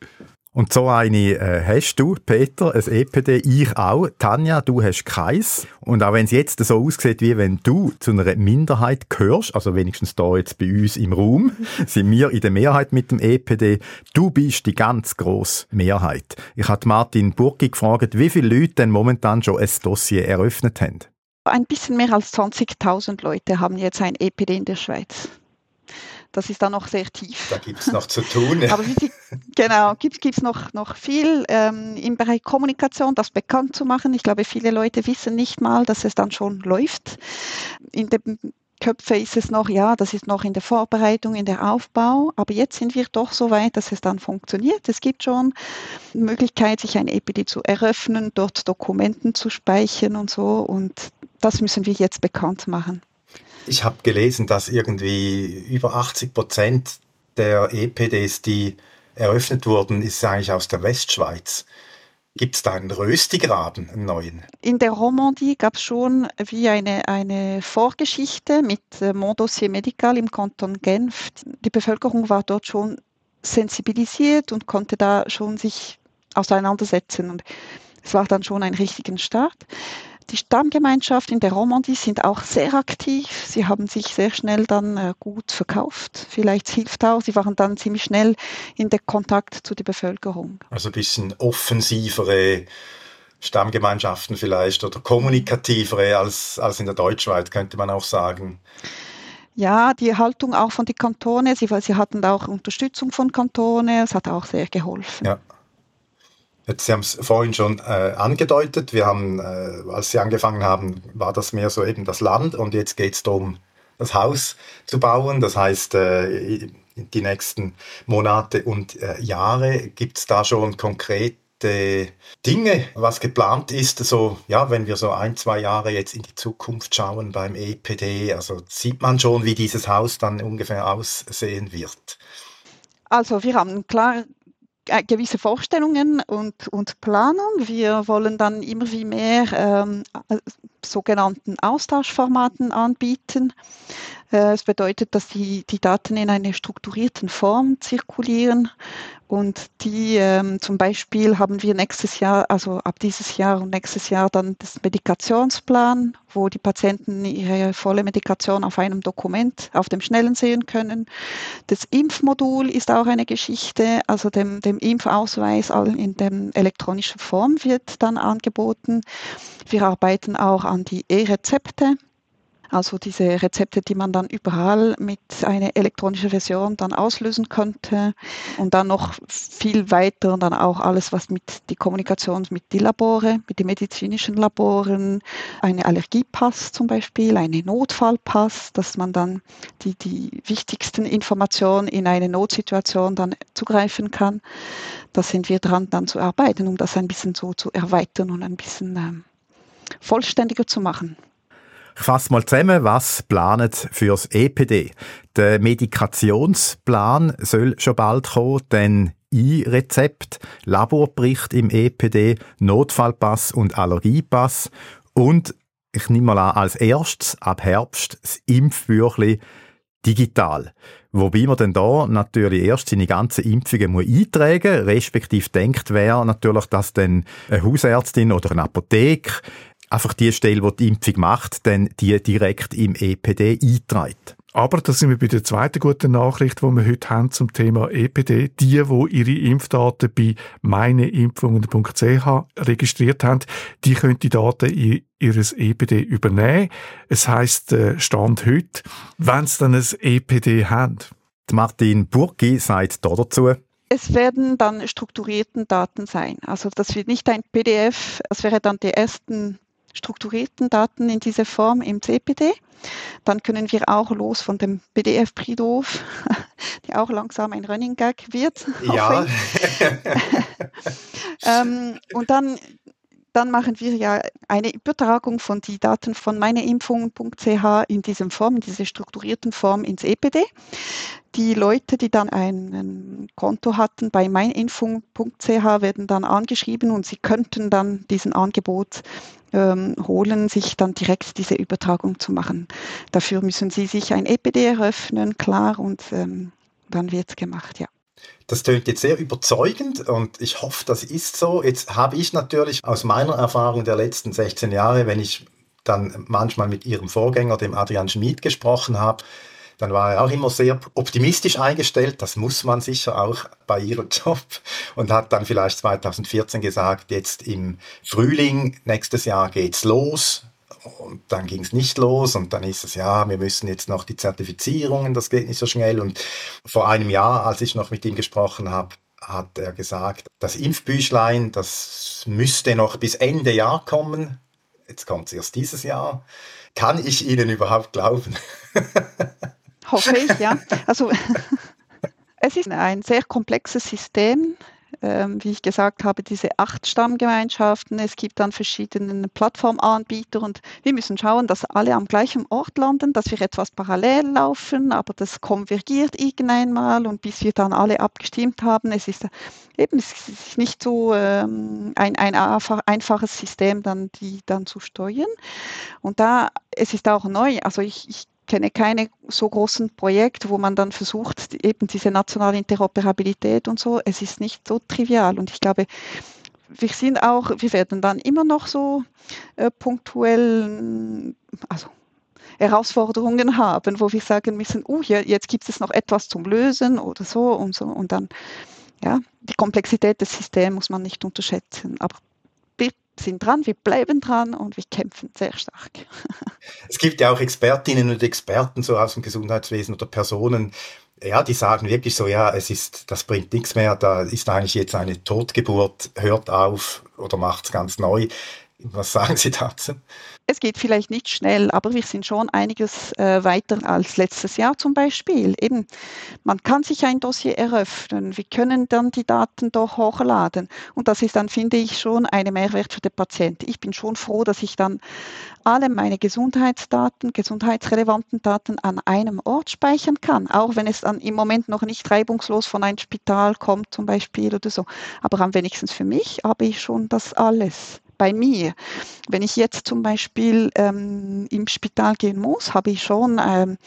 Und so eine äh, hast du, Peter, ein EPD, ich auch. Tanja, du hast keins. Und auch wenn es jetzt so aussieht, wie wenn du zu einer Minderheit gehörst, also wenigstens da jetzt bei uns im Raum, sind wir in der Mehrheit mit dem EPD. Du bist die ganz grosse Mehrheit. Ich habe Martin Burgi gefragt, wie viele Leute denn momentan schon ein Dossier eröffnet haben. Ein bisschen mehr als 20.000 Leute haben jetzt ein EPD in der Schweiz. Das ist dann noch sehr tief. Da gibt es noch zu tun. Aber wie Sie, genau, gibt es noch, noch viel ähm, im Bereich Kommunikation, das bekannt zu machen. Ich glaube, viele Leute wissen nicht mal, dass es dann schon läuft. In den Köpfe ist es noch, ja, das ist noch in der Vorbereitung, in der Aufbau. Aber jetzt sind wir doch so weit, dass es dann funktioniert. Es gibt schon Möglichkeit, sich ein EPD zu eröffnen, dort Dokumenten zu speichern und so. Und das müssen wir jetzt bekannt machen. Ich habe gelesen, dass irgendwie über 80 Prozent der EPDs, die eröffnet wurden, ist eigentlich aus der Westschweiz. Gibt es da einen Röstigraben, einen neuen? In der Romandie gab es schon wie eine, eine Vorgeschichte mit äh, Mon Dossier Medical im Kanton Genf. Die Bevölkerung war dort schon sensibilisiert und konnte da schon sich auseinandersetzen. Und es war dann schon ein richtiger Start. Die Stammgemeinschaft in der Romandie sind auch sehr aktiv. Sie haben sich sehr schnell dann äh, gut verkauft. Vielleicht hilft auch, sie waren dann ziemlich schnell in der Kontakt zu der Bevölkerung. Also ein bisschen offensivere Stammgemeinschaften vielleicht oder kommunikativere als, als in der Deutschschweiz, könnte man auch sagen. Ja, die Haltung auch von den Kantonen, sie, sie hatten auch Unterstützung von Kantonen, es hat auch sehr geholfen. Ja. Sie haben es vorhin schon äh, angedeutet. Wir haben, äh, als Sie angefangen haben, war das mehr so eben das Land und jetzt geht es darum, das Haus zu bauen. Das heißt, äh, die nächsten Monate und äh, Jahre gibt es da schon konkrete Dinge, was geplant ist, so, ja, wenn wir so ein, zwei Jahre jetzt in die Zukunft schauen beim EPD, also sieht man schon, wie dieses Haus dann ungefähr aussehen wird. Also wir haben klar gewisse Vorstellungen und, und Planung. Wir wollen dann immer wie mehr ähm, äh, sogenannten Austauschformaten anbieten. Äh, es bedeutet, dass die, die Daten in einer strukturierten Form zirkulieren und die ähm, zum Beispiel haben wir nächstes Jahr, also ab dieses Jahr und nächstes Jahr dann das Medikationsplan, wo die Patienten ihre volle Medikation auf einem Dokument, auf dem Schnellen sehen können. Das Impfmodul ist auch eine Geschichte, also dem, dem Impfausweis in der elektronischen Form wird dann angeboten. Wir arbeiten auch an die E-Rezepte. Also diese Rezepte, die man dann überall mit einer elektronischen Version dann auslösen könnte und dann noch viel weiter und dann auch alles, was mit die Kommunikation mit den Labore, mit den medizinischen Laboren, eine Allergiepass zum Beispiel, eine Notfallpass, dass man dann die, die wichtigsten Informationen in eine Notsituation dann zugreifen kann. Da sind wir dran, dann zu arbeiten, um das ein bisschen so zu erweitern und ein bisschen ähm, vollständiger zu machen. Ich fasse mal zusammen, was planet fürs EPD. Der Medikationsplan soll schon bald kommen, denn E-Rezept, Laborbericht im EPD, Notfallpass und Allergiepass und ich nehme mal an, als erstes ab Herbst das Impfbüchli digital. Wobei man dann da natürlich erst seine ganzen Impfungen muss eintragen respektive denkt wer natürlich, dass dann eine Hausärztin oder eine Apotheke einfach die Stelle, die die Impfung macht, dann die direkt im EPD einträgt. Aber da sind wir bei der zweiten guten Nachricht, die wir heute haben zum Thema EPD. Die, die ihre Impfdaten bei meineimpfungen.ch registriert haben, die können die Daten in ihres EPD übernehmen. Es heisst äh, Stand heute, wenn sie dann ein EPD haben. Martin Burgi sagt da dazu, es werden dann strukturierten Daten sein. Also das wird nicht ein PDF, es wäre dann die ersten strukturierten Daten in dieser Form im CPD. Dann können wir auch los von dem PDF-Pridoof, der auch langsam ein Running Gag wird. Ja. ähm, und dann dann machen wir ja eine Übertragung von die Daten von meineimpfungen.ch in diesem Form, in dieser strukturierten Form ins EPD. Die Leute, die dann ein Konto hatten bei meininfung.ch, werden dann angeschrieben und sie könnten dann diesen Angebot ähm, holen, sich dann direkt diese Übertragung zu machen. Dafür müssen sie sich ein EPD eröffnen, klar, und ähm, dann wird es gemacht, ja. Das tönt jetzt sehr überzeugend und ich hoffe, das ist so. Jetzt habe ich natürlich aus meiner Erfahrung der letzten 16 Jahre, wenn ich dann manchmal mit Ihrem Vorgänger, dem Adrian Schmid, gesprochen habe, dann war er auch immer sehr optimistisch eingestellt. Das muss man sicher auch bei Ihrem Job. Und hat dann vielleicht 2014 gesagt, jetzt im Frühling nächstes Jahr geht's los. Und dann ging es nicht los und dann ist es, ja, wir müssen jetzt noch die Zertifizierungen, das geht nicht so schnell. Und vor einem Jahr, als ich noch mit ihm gesprochen habe, hat er gesagt, das Impfbüchlein, das müsste noch bis Ende Jahr kommen. Jetzt kommt es erst dieses Jahr. Kann ich Ihnen überhaupt glauben? Hoffe ich, ja. Also es ist ein sehr komplexes System ähm, wie ich gesagt habe, diese acht Stammgemeinschaften. Es gibt dann verschiedene Plattformanbieter und wir müssen schauen, dass alle am gleichen Ort landen, dass wir etwas parallel laufen, aber das konvergiert irgendwann mal und bis wir dann alle abgestimmt haben. Es ist eben es ist nicht so ähm, ein, ein einfaches System, dann die dann zu steuern. Und da es ist auch neu. Also ich, ich kenne keine so großen Projekte, wo man dann versucht, eben diese nationale Interoperabilität und so, es ist nicht so trivial. Und ich glaube, wir sind auch, wir werden dann immer noch so äh, punktuell, also Herausforderungen haben, wo wir sagen müssen, uh, jetzt gibt es noch etwas zum Lösen oder so und so. Und dann, ja, die Komplexität des Systems muss man nicht unterschätzen. Aber sind dran, wir bleiben dran und wir kämpfen sehr stark. Es gibt ja auch Expertinnen und Experten so aus dem Gesundheitswesen oder Personen, ja, die sagen wirklich so, ja, es ist, das bringt nichts mehr, da ist eigentlich jetzt eine Totgeburt, hört auf oder macht es ganz neu. Was sagen Sie dazu? Es geht vielleicht nicht schnell, aber wir sind schon einiges äh, weiter als letztes Jahr zum Beispiel. Eben, man kann sich ein Dossier eröffnen, wir können dann die Daten doch hochladen und das ist dann, finde ich, schon ein Mehrwert für den Patienten. Ich bin schon froh, dass ich dann alle meine Gesundheitsdaten, gesundheitsrelevanten Daten an einem Ort speichern kann, auch wenn es dann im Moment noch nicht reibungslos von einem Spital kommt zum Beispiel oder so. Aber am wenigsten für mich habe ich schon das alles bei mir. Wenn ich jetzt zum Beispiel ähm, im Spital gehen muss, habe ich schon ähm,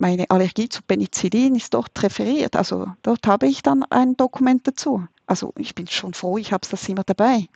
meine Allergie zu Penicillin ist dort referiert. Also dort habe ich dann ein Dokument dazu. Also ich bin schon froh, ich habe das immer dabei.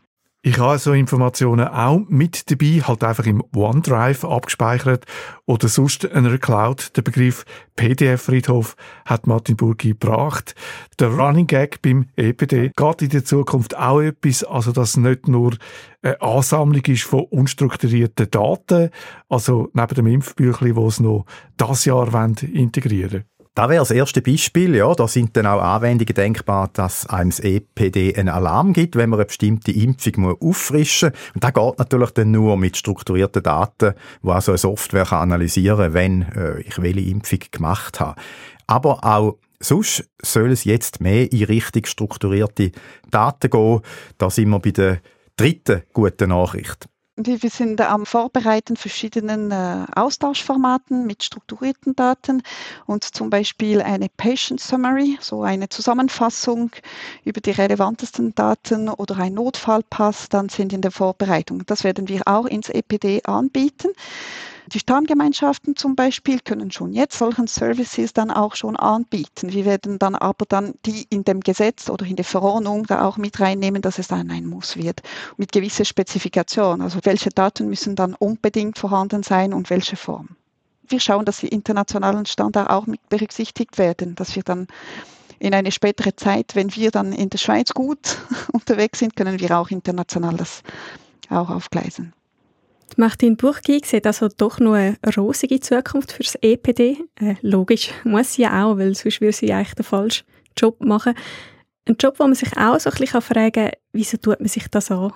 Ich habe so Informationen auch mit dabei, halt einfach im OneDrive abgespeichert oder sonst einer Cloud. Der Begriff PDF-Friedhof hat Martin Burgi gebracht. Der Running Gag beim EPD geht in der Zukunft auch etwas, also dass nicht nur eine Ansammlung ist von unstrukturierten Daten, also neben dem Impfbüchlein, wo es noch das Jahr integrieren wollen. Da wäre das erste Beispiel, ja, da sind dann auch Anwendungen denkbar, dass einem das EPD einen Alarm gibt, wenn man eine bestimmte Impfung auffrischen muss. Und das geht natürlich dann nur mit strukturierten Daten, wo also eine Software analysieren kann, wenn äh, ich welche Impfung gemacht habe. Aber auch sonst soll es jetzt mehr in Richtung strukturierte Daten gehen. Da sind wir bei der dritten guten Nachricht. Wir sind am Vorbereiten verschiedenen äh, Austauschformaten mit strukturierten Daten und zum Beispiel eine Patient Summary, so eine Zusammenfassung über die relevantesten Daten oder ein Notfallpass, dann sind in der Vorbereitung. Das werden wir auch ins EPD anbieten. Die Stammgemeinschaften zum Beispiel können schon jetzt solchen Services dann auch schon anbieten. Wir werden dann aber dann die in dem Gesetz oder in der Verordnung da auch mit reinnehmen, dass es dann ein Muss wird. Mit gewisser Spezifikation. Also welche Daten müssen dann unbedingt vorhanden sein und welche Form. wir schauen, dass die internationalen Standards auch mit berücksichtigt werden, dass wir dann in eine spätere Zeit, wenn wir dann in der Schweiz gut unterwegs sind, können wir auch international das auch aufgleisen. Martin Burgi sieht also doch noch eine rosige Zukunft fürs EPD. Äh, logisch, muss sie ja auch, weil sonst würde sie eigentlich den falschen Job machen. Ein Job, wo man sich auch so ein bisschen fragen kann, wieso tut man sich das an?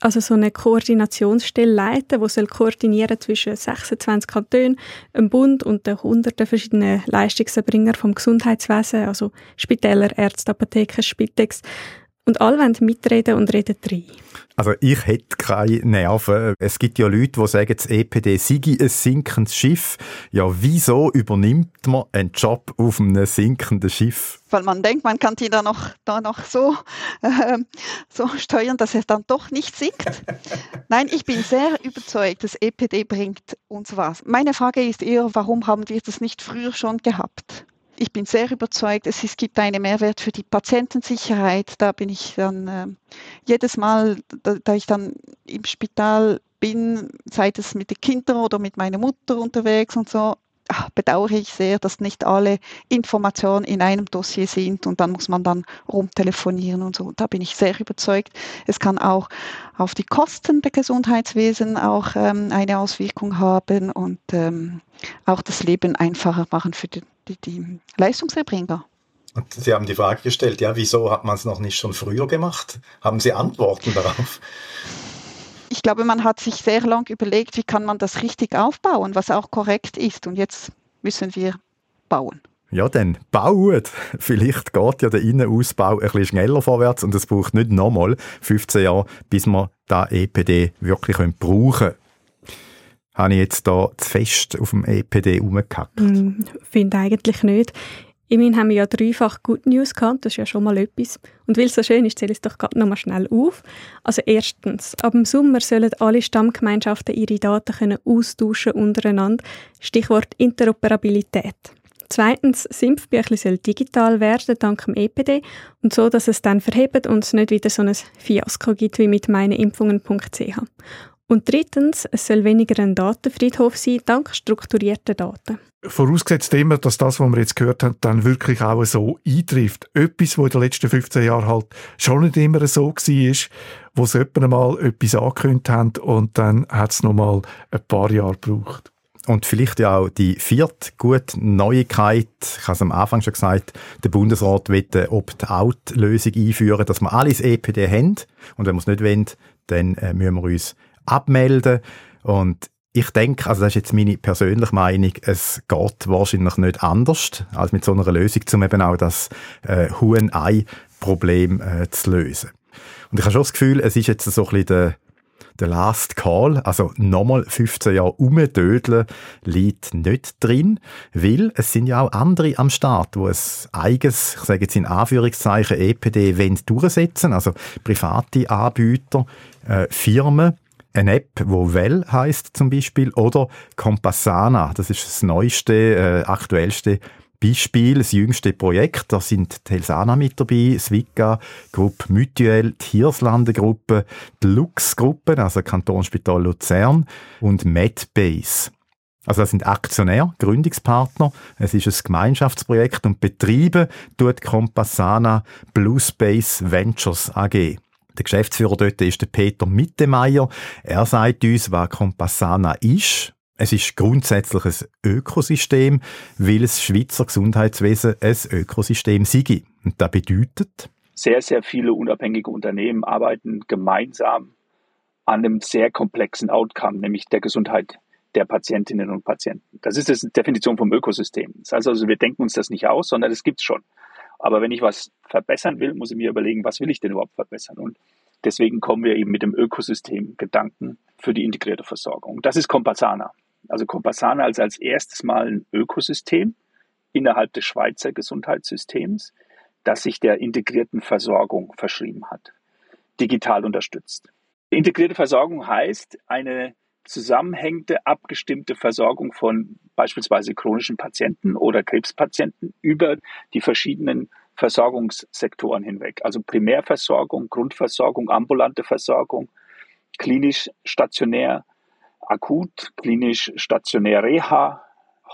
Also so eine Koordinationsstelle leiten, die soll koordinieren zwischen 26 Kantonen, einem Bund und den hunderten verschiedenen Leistungserbringer vom Gesundheitswesen, also Spitäler, Ärzte, Apotheken, Spitex. Und alle wollen mitreden und reden rein. Also ich hätte keine Nerven. Es gibt ja Leute, die sagen, das EPD sei ein sinkendes Schiff. Ja, wieso übernimmt man einen Job auf einem sinkenden Schiff? Weil man denkt, man kann die da noch, da noch so, äh, so steuern, dass es dann doch nicht sinkt. Nein, ich bin sehr überzeugt, das EPD bringt uns was. Meine Frage ist eher, warum haben wir das nicht früher schon gehabt? Ich bin sehr überzeugt, es, es gibt einen Mehrwert für die Patientensicherheit. Da bin ich dann äh, jedes Mal, da, da, ich dann im Spital bin, sei es mit den Kindern oder mit meiner Mutter unterwegs und so, ach, bedauere ich sehr, dass nicht alle Informationen in einem Dossier sind und dann muss man dann rumtelefonieren und so. Da bin ich sehr überzeugt. Es kann auch auf die Kosten der Gesundheitswesen auch ähm, eine Auswirkung haben und ähm, auch das Leben einfacher machen für die, die, die Leistungserbringer. Und Sie haben die Frage gestellt, ja, wieso hat man es noch nicht schon früher gemacht? Haben Sie Antworten darauf? ich glaube, man hat sich sehr lang überlegt, wie kann man das richtig aufbauen, was auch korrekt ist. Und jetzt müssen wir bauen. Ja, dann baut. Vielleicht geht ja der Innenausbau ein bisschen schneller vorwärts und es braucht nicht nochmal 15 Jahre, bis wir da EPD wirklich brauchen können. Habe ich jetzt da zu fest auf dem EPD rumgehackt? Hm, Finde eigentlich nicht. Immerhin haben wir ja dreifach Good News gehabt, das ist ja schon mal etwas. Und weil es so schön ist, zähle ich es doch gerade nochmal schnell auf. Also erstens, ab dem Sommer sollen alle Stammgemeinschaften ihre Daten können austauschen untereinander. Stichwort Interoperabilität. Zweitens, Simpfbüchli soll digital werden, dank dem EPD, und so, dass es dann verhebt und es nicht wieder so ein Fiasko gibt wie mit meineimpfungen.ch. Und drittens, es soll weniger ein Datenfriedhof sein, dank strukturierter Daten. Vorausgesetzt immer, dass das, was wir jetzt gehört haben, dann wirklich auch so eintrifft. Etwas, was in den letzten 15 Jahren halt schon nicht immer so war, wo sie jemand mal etwas angekündigt haben und dann hat es noch mal ein paar Jahre gebraucht. Und vielleicht ja auch die vierte gute Neuigkeit, ich habe es am Anfang schon gesagt, der Bundesrat will eine Opt-out-Lösung einführen, dass wir alles EPD haben. Und wenn wir es nicht wollen, dann äh, müssen wir uns abmelden. Und ich denke, also das ist jetzt meine persönliche Meinung, es geht wahrscheinlich nicht anders als mit so einer Lösung, um eben auch das äh, Huhn-Ei-Problem äh, zu lösen. Und ich habe schon das Gefühl, es ist jetzt so ein bisschen der, der Last Call, also nochmal 15 Jahre umdödeln, liegt nicht drin, weil es sind ja auch andere am Start, wo es eigenes, ich sage jetzt in Anführungszeichen, EPD wollen durchsetzen, also private Anbieter, äh, Firmen, eine App, wo Well heißt zum Beispiel, oder Compassana. Das ist das neueste, äh, aktuellste Beispiel, das jüngste Projekt. Da sind Telsana mit dabei, Swika, Gruppe Mutuel, die Hirslande Gruppe, die Lux Gruppe, also Kantonsspital Luzern und MedBase. Also das sind Aktionäre, Gründungspartner. Es ist ein Gemeinschaftsprojekt und betrieben tut Compassana Bluespace Ventures AG. Der Geschäftsführer dort ist der Peter Mittemeyer. Er sagt uns, was Compassana ist. Es ist grundsätzlich ein Ökosystem, weil das Schweizer Gesundheitswesen ein Ökosystem sei. Und das bedeutet? Sehr, sehr viele unabhängige Unternehmen arbeiten gemeinsam an einem sehr komplexen Outcome, nämlich der Gesundheit der Patientinnen und Patienten. Das ist die Definition vom Ökosystem. Das heißt also, wir denken uns das nicht aus, sondern es gibt es schon. Aber wenn ich was verbessern will, muss ich mir überlegen, was will ich denn überhaupt verbessern? Und deswegen kommen wir eben mit dem Ökosystem-Gedanken für die integrierte Versorgung. Das ist Compassana. Also Compassana als als erstes Mal ein Ökosystem innerhalb des Schweizer Gesundheitssystems, das sich der integrierten Versorgung verschrieben hat, digital unterstützt. Integrierte Versorgung heißt eine zusammenhängende, abgestimmte Versorgung von beispielsweise chronischen Patienten oder Krebspatienten über die verschiedenen Versorgungssektoren hinweg. Also Primärversorgung, Grundversorgung, ambulante Versorgung, klinisch stationär, akut, klinisch stationär Reha,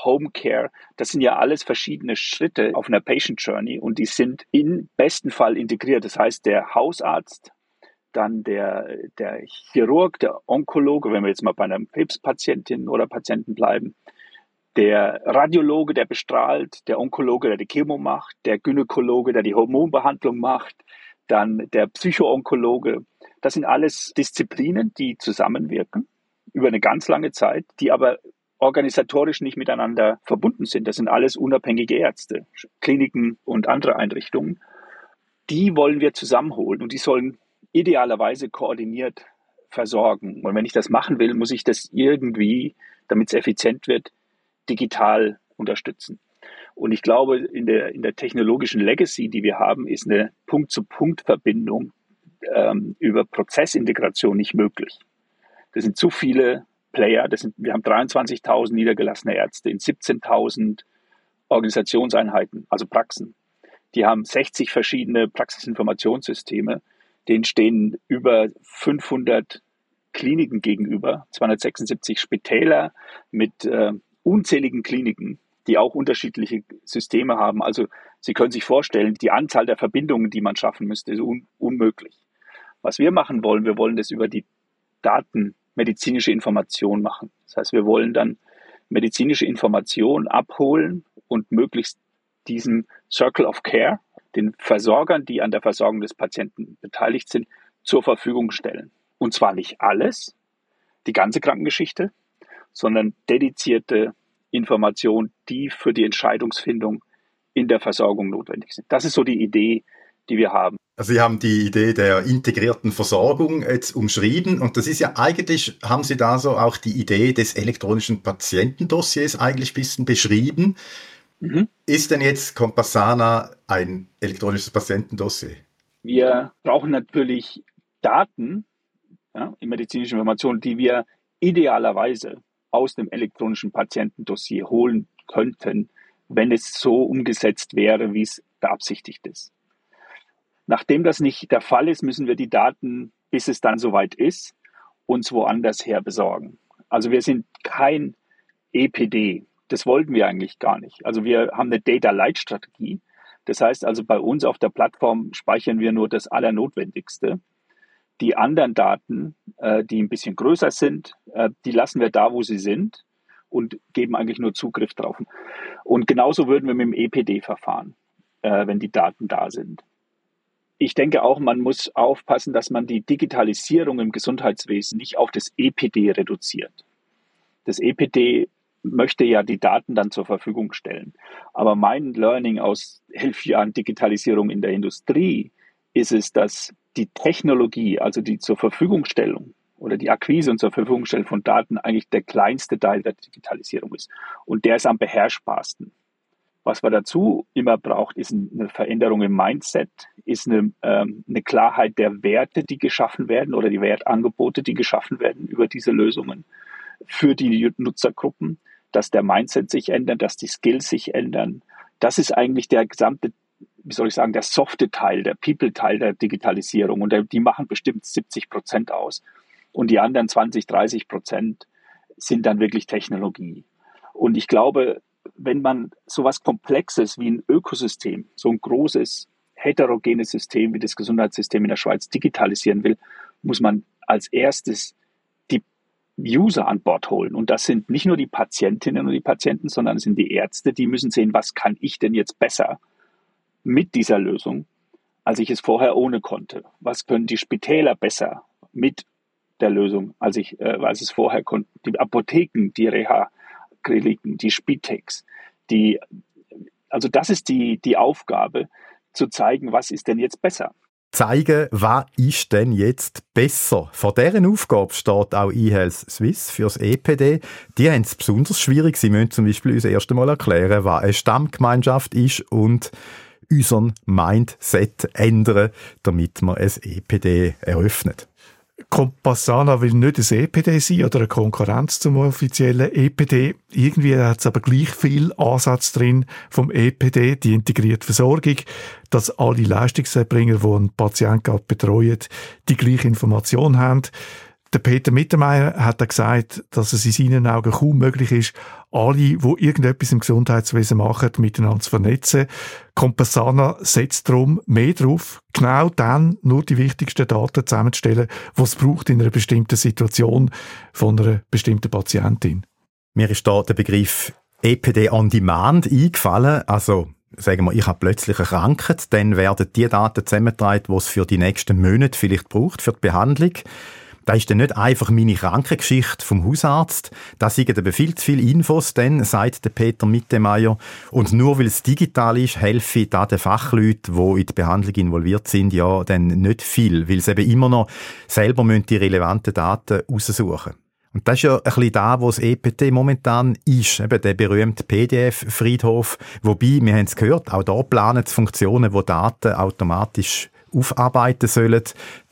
Home Care, das sind ja alles verschiedene Schritte auf einer Patient Journey und die sind im besten Fall integriert. Das heißt, der Hausarzt, dann der, der Chirurg, der Onkologe, wenn wir jetzt mal bei einer Krebspatientin oder Patienten bleiben, der Radiologe, der bestrahlt, der Onkologe, der die Chemo macht, der Gynäkologe, der die Hormonbehandlung macht, dann der Psychoonkologe. Das sind alles Disziplinen, die zusammenwirken über eine ganz lange Zeit, die aber organisatorisch nicht miteinander verbunden sind. Das sind alles unabhängige Ärzte, Kliniken und andere Einrichtungen. Die wollen wir zusammenholen und die sollen idealerweise koordiniert versorgen. Und wenn ich das machen will, muss ich das irgendwie, damit es effizient wird, digital unterstützen. Und ich glaube, in der, in der technologischen Legacy, die wir haben, ist eine Punkt-zu-Punkt-Verbindung ähm, über Prozessintegration nicht möglich. Das sind zu viele Player. Das sind, wir haben 23.000 niedergelassene Ärzte in 17.000 Organisationseinheiten, also Praxen. Die haben 60 verschiedene Praxisinformationssysteme. Denen stehen über 500 Kliniken gegenüber, 276 Spitäler mit äh, unzähligen Kliniken, die auch unterschiedliche Systeme haben. Also Sie können sich vorstellen, die Anzahl der Verbindungen, die man schaffen müsste, ist un unmöglich. Was wir machen wollen, wir wollen das über die Daten medizinische Information machen. Das heißt, wir wollen dann medizinische Information abholen und möglichst diesem Circle of Care, den Versorgern, die an der Versorgung des Patienten beteiligt sind, zur Verfügung stellen. Und zwar nicht alles, die ganze Krankengeschichte, sondern dedizierte Informationen, die für die Entscheidungsfindung in der Versorgung notwendig sind. Das ist so die Idee, die wir haben. Also Sie haben die Idee der integrierten Versorgung jetzt umschrieben und das ist ja eigentlich, haben Sie da so auch die Idee des elektronischen Patientendossiers eigentlich ein bisschen beschrieben. Mhm. Ist denn jetzt Compassana ein elektronisches Patientendossier? Wir brauchen natürlich Daten ja, in medizinischen Informationen, die wir idealerweise aus dem elektronischen Patientendossier holen könnten, wenn es so umgesetzt wäre, wie es beabsichtigt ist. Nachdem das nicht der Fall ist, müssen wir die Daten, bis es dann soweit ist, uns woanders her besorgen. Also wir sind kein EPD. Das wollten wir eigentlich gar nicht. Also wir haben eine Data Light Strategie. Das heißt also bei uns auf der Plattform speichern wir nur das Allernotwendigste. Die anderen Daten, äh, die ein bisschen größer sind, äh, die lassen wir da, wo sie sind und geben eigentlich nur Zugriff drauf. Und genauso würden wir mit dem EPD verfahren, äh, wenn die Daten da sind ich denke auch, man muss aufpassen, dass man die Digitalisierung im Gesundheitswesen nicht auf das EPD reduziert. Das EPD möchte ja die Daten dann zur Verfügung stellen. Aber mein Learning aus elf Jahren Digitalisierung in der Industrie ist es, dass die Technologie, also die zur Verfügungstellung oder die Akquise und zur Verfügungstellung von Daten eigentlich der kleinste Teil der Digitalisierung ist. Und der ist am beherrschbarsten. Was man dazu immer braucht, ist eine Veränderung im Mindset, ist eine, ähm, eine Klarheit der Werte, die geschaffen werden oder die Wertangebote, die geschaffen werden über diese Lösungen für die Nutzergruppen, dass der Mindset sich ändert, dass die Skills sich ändern. Das ist eigentlich der gesamte, wie soll ich sagen, der softe Teil, der People-Teil der Digitalisierung. Und die machen bestimmt 70 Prozent aus. Und die anderen 20, 30 Prozent sind dann wirklich Technologie. Und ich glaube, wenn man so was Komplexes wie ein Ökosystem, so ein großes, heterogenes System wie das Gesundheitssystem in der Schweiz digitalisieren will, muss man als erstes User an Bord holen. Und das sind nicht nur die Patientinnen und die Patienten, sondern es sind die Ärzte, die müssen sehen, was kann ich denn jetzt besser mit dieser Lösung, als ich es vorher ohne konnte. Was können die Spitäler besser mit der Lösung, als ich, äh, als es vorher konnte. Die Apotheken, die Reha, Kliniken, die Spitex, die, also das ist die, die Aufgabe, zu zeigen, was ist denn jetzt besser. Zeigen, was ist denn jetzt besser? Vor deren Aufgabe steht auch eHealth Swiss für das EPD. Die haben es besonders schwierig. Sie müssen zum Beispiel uns erst einmal erklären, was eine Stammgemeinschaft ist und unseren Mindset ändern, damit man ein EPD eröffnet. Compassana will nicht ein EPD sein oder eine Konkurrenz zum offiziellen EPD. Irgendwie hat es aber gleich viel Ansatz drin vom EPD, die integrierte Versorgung, dass alle Leistungserbringer, die einen Patienten betreuen, die gleiche Information haben. Der Peter Mittermeier hat gesagt, dass es in seinen Augen kaum möglich ist, alle, die irgendetwas im Gesundheitswesen machen, miteinander zu vernetzen. Compassana setzt darum mehr darauf, genau dann nur die wichtigsten Daten zusammenzustellen, die es braucht in einer bestimmten Situation von einer bestimmten Patientin. Mir ist da der Begriff EPD on Demand eingefallen. Also sagen wir, ich habe plötzlich eine Krankheit, dann werden die Daten zusammengetragen, die es für die nächsten Monate vielleicht braucht für die Behandlung. Da ist dann nicht einfach meine Krankengeschichte vom Hausarzt. Da sind aber viel zu viele Infos dann, sagt der Peter Mittemeier. Und nur weil es digital ist, helfe da den Fachleuten, die in die Behandlung involviert sind, ja dann nicht viel, weil sie eben immer noch selber die relevanten Daten raussuchen und das ist ja ein bisschen da, wo das EPT momentan ist, eben der berühmte PDF-Friedhof. Wobei, wir haben es gehört, auch da planen Funktionen, wo Daten automatisch aufarbeiten sollen.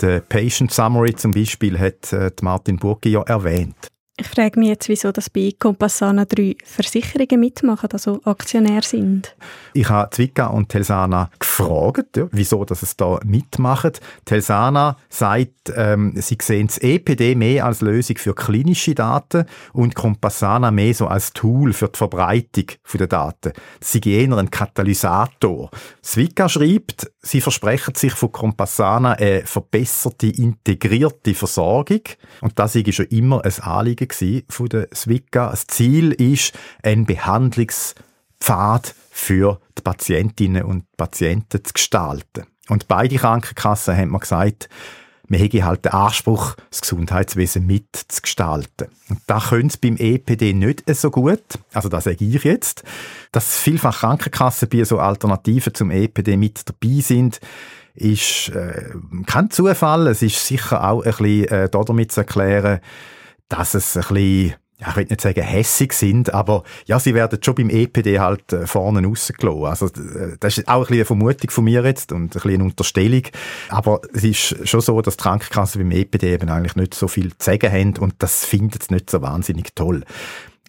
Der Patient Summary zum Beispiel hat äh, Martin Burgi ja erwähnt. Ich frage mich jetzt, wieso das bei Compassana drei Versicherungen mitmachen, also Aktionär sind. Ich habe Zwickau und Telsana gefragt, ja, wieso dass es da mitmachen. Telsana sagt, ähm, sie sehen das EPD mehr als Lösung für klinische Daten und Compassana mehr so als Tool für die Verbreitung der Daten. Sie gehen ein Katalysator. Zwickau schreibt, sie versprechen sich von Compassana eine verbesserte, integrierte Versorgung. Und das ist schon immer ein Anliegen von der Swika. Das Ziel ist ein Behandlungspfad für die Patientinnen und Patienten zu gestalten. Und beide Krankenkassen haben mir gesagt, wir haben halt den Anspruch, das Gesundheitswesen mitzugestalten. Und da können sie beim EPD nicht so gut, also das sage ich jetzt, dass vielfach Krankenkassen bei so Alternativen zum EPD mit dabei sind, ist äh, kein Zufall. Es ist sicher auch ein bisschen äh, damit zu erklären, dass es ein bisschen ja, ich will nicht sagen hässig sind, aber ja, sie werden schon beim EPD halt äh, vorne rausgelassen. Also äh, das ist auch ein bisschen eine Vermutung von mir jetzt und ein bisschen eine Unterstellung. Aber es ist schon so, dass die Krankenkassen beim EPD eben eigentlich nicht so viel zu sagen haben und das findet es nicht so wahnsinnig toll.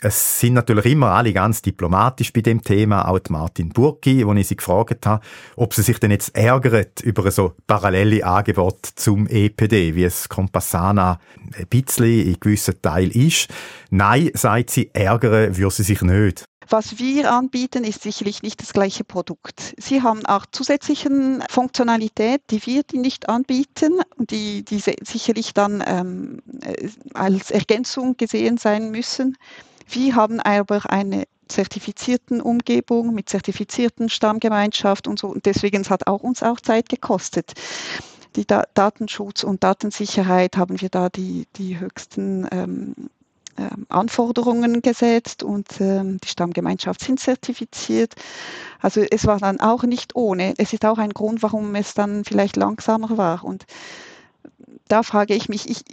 Es sind natürlich immer alle ganz diplomatisch bei dem Thema, auch Martin Burki, wo ich sie gefragt habe, ob sie sich denn jetzt ärgert über so parallele Angebot zum EPD, wie es Compassana ein bisschen in gewissen Teil ist. Nein, sagt sie, ärgern würde sie sich nicht. Was wir anbieten, ist sicherlich nicht das gleiche Produkt. Sie haben auch zusätzliche Funktionalität, die wir nicht anbieten die, die sicherlich dann ähm, als Ergänzung gesehen sein müssen. Wir haben aber eine zertifizierten Umgebung mit zertifizierten Stammgemeinschaft und so. Und deswegen hat auch uns auch Zeit gekostet. Die da Datenschutz und Datensicherheit haben wir da die, die höchsten ähm, ähm, Anforderungen gesetzt und ähm, die Stammgemeinschaft sind zertifiziert. Also es war dann auch nicht ohne. Es ist auch ein Grund, warum es dann vielleicht langsamer war. Und da frage ich mich, ich,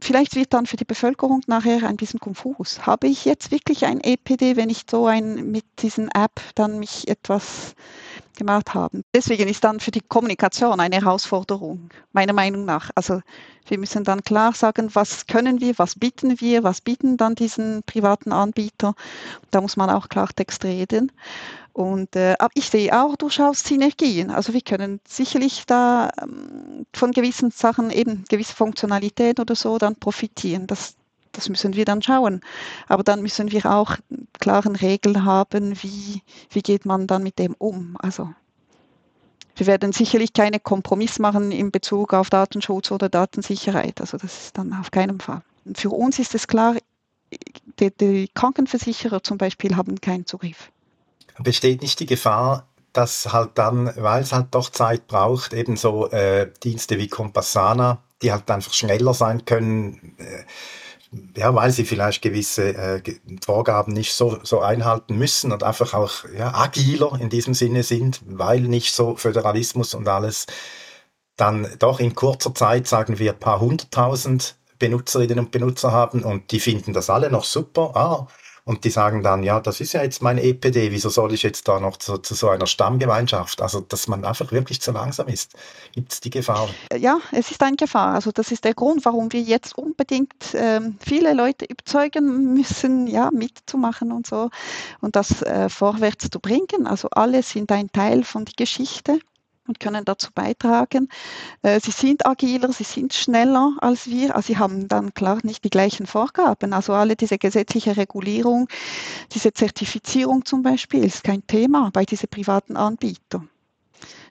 vielleicht wird dann für die Bevölkerung nachher ein bisschen konfus. Habe ich jetzt wirklich ein EPD, wenn ich so ein mit diesen App dann mich etwas gemacht habe? Deswegen ist dann für die Kommunikation eine Herausforderung, meiner Meinung nach. Also wir müssen dann klar sagen, was können wir, was bieten wir, was bieten dann diesen privaten Anbieter. Da muss man auch Klartext reden. Und äh, ich sehe auch durchaus Synergien. Also wir können sicherlich da ähm, von gewissen Sachen eben gewisse Funktionalität oder so dann profitieren. Das, das müssen wir dann schauen. Aber dann müssen wir auch klaren Regeln haben, wie, wie geht man dann mit dem um. Also wir werden sicherlich keine Kompromiss machen in Bezug auf Datenschutz oder Datensicherheit. Also das ist dann auf keinen Fall. Für uns ist es klar, die, die Krankenversicherer zum Beispiel haben keinen Zugriff besteht nicht die Gefahr, dass halt dann, weil es halt doch Zeit braucht, eben so äh, Dienste wie Compassana, die halt einfach schneller sein können, äh, ja, weil sie vielleicht gewisse äh, Vorgaben nicht so, so einhalten müssen und einfach auch ja, agiler in diesem Sinne sind, weil nicht so Föderalismus und alles, dann doch in kurzer Zeit, sagen wir, ein paar hunderttausend Benutzerinnen und Benutzer haben und die finden das alle noch super. Ah, und die sagen dann, ja, das ist ja jetzt mein EPD, wieso soll ich jetzt da noch zu, zu so einer Stammgemeinschaft? Also, dass man einfach wirklich zu langsam ist. Gibt es die Gefahr? Ja, es ist eine Gefahr. Also, das ist der Grund, warum wir jetzt unbedingt ähm, viele Leute überzeugen müssen, ja, mitzumachen und so und das äh, vorwärts zu bringen. Also, alle sind ein Teil von der Geschichte. Und können dazu beitragen. Äh, sie sind agiler, sie sind schneller als wir, also sie haben dann klar nicht die gleichen Vorgaben. Also alle diese gesetzliche Regulierung, diese Zertifizierung zum Beispiel, ist kein Thema bei diesen privaten Anbietern.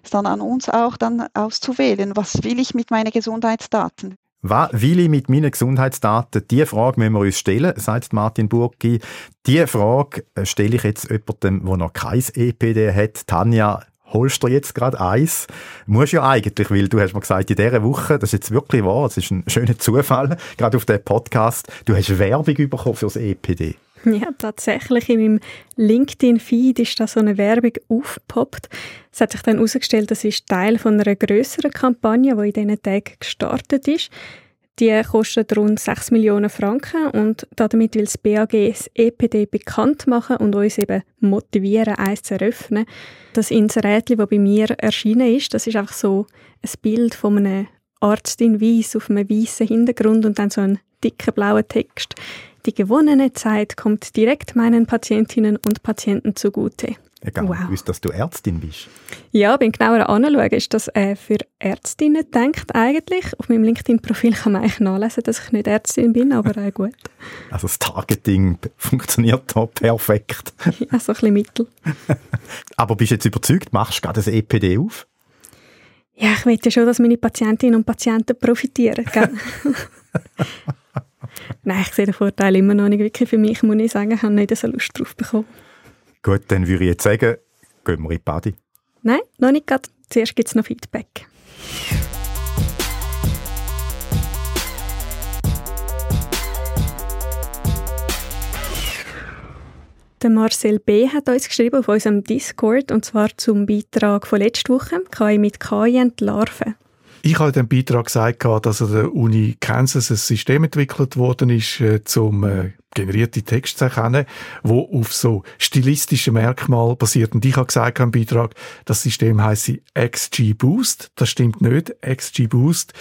Ist dann an uns auch dann auszuwählen, was will ich mit meinen Gesundheitsdaten? Was will ich mit meinen Gesundheitsdaten? Diese Frage müssen wir uns stellen, sagt Martin Burgi. Diese Frage äh, stelle ich jetzt jemandem, der noch kein EPD hat. Tanja, holst du jetzt gerade eins? Muss ja eigentlich, weil du hast mir gesagt, in dieser Woche, das ist jetzt wirklich wahr, das ist ein schöner Zufall, gerade auf dem Podcast, du hast Werbung bekommen für das EPD. Ja, tatsächlich. In meinem LinkedIn-Feed ist da so eine Werbung aufgepoppt. Es hat sich dann herausgestellt, das ist Teil von einer größeren Kampagne, die in diesen Tagen gestartet ist. Die kostet rund 6 Millionen Franken und damit will das BAG das EPD bekannt machen und uns eben motivieren, eins zu eröffnen. Das Inserat, das bei mir erschienen ist, das ist einfach so ein Bild von einem Arzt in Weiß auf einem weißen Hintergrund und dann so ein dicker blauer Text. Die gewonnene Zeit kommt direkt meinen Patientinnen und Patienten zugute. Egal, wow. wusst, dass du Ärztin bist. Ja, beim genauer anschauen ist das äh, für Ärztinnen gedacht eigentlich. Auf meinem LinkedIn-Profil kann man eigentlich nachlesen, dass ich nicht Ärztin bin, aber äh, gut. Also das Targeting funktioniert da perfekt. Ja, so ein bisschen mittel. aber bist du jetzt überzeugt, machst du gerade das EPD auf? Ja, ich möchte schon, dass meine Patientinnen und Patienten profitieren. Nein, ich sehe den Vorteil immer noch nicht wirklich für mich, muss ich sagen. Ich habe nicht so Lust drauf bekommen. Gut, dann würde ich jetzt sagen, gehen wir in die Party. Nein, noch nicht gerade. Zuerst gibt es noch Feedback. Der Marcel B. hat uns geschrieben auf unserem Discord, und zwar zum Beitrag von letzter Woche, KI mit KI und Larven. Ich habe in dem Beitrag gesagt, dass an der Uni Kansas ein System entwickelt worden ist, äh, um äh, generierte Texte erkennen, wo auf so stilistischen Merkmalen basiert. Und ich habe gesagt im Beitrag, das System heisst XG Boost. Das stimmt nicht. XG Boost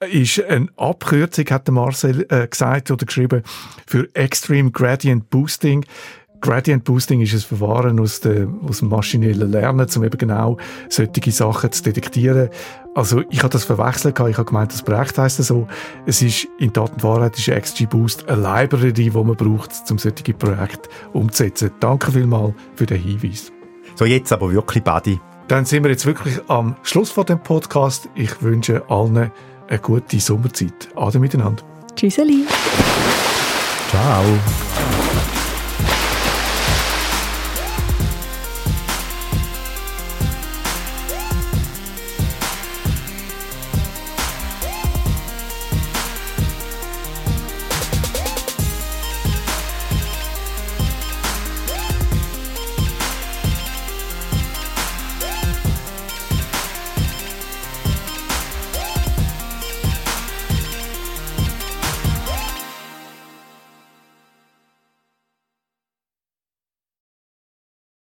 ist eine Abkürzung, hat der Marcel äh, gesagt oder geschrieben, für Extreme Gradient Boosting. Gradient Boosting ist ein Verfahren aus, der, aus dem maschinellen Lernen, um eben genau solche Sachen zu detektieren. Also ich habe das verwechselt, ich habe gemeint, das Projekt heisst so. Es ist in Tat und Wahrheit ist XG Boost eine Library, die man braucht, um solche Projekte umzusetzen. Danke vielmals für den Hinweis. So jetzt aber wirklich, Buddy. Dann sind wir jetzt wirklich am Schluss von dem Podcast. Ich wünsche allen eine gute Sommerzeit. Ade miteinander. Tschüsseli. Ciao.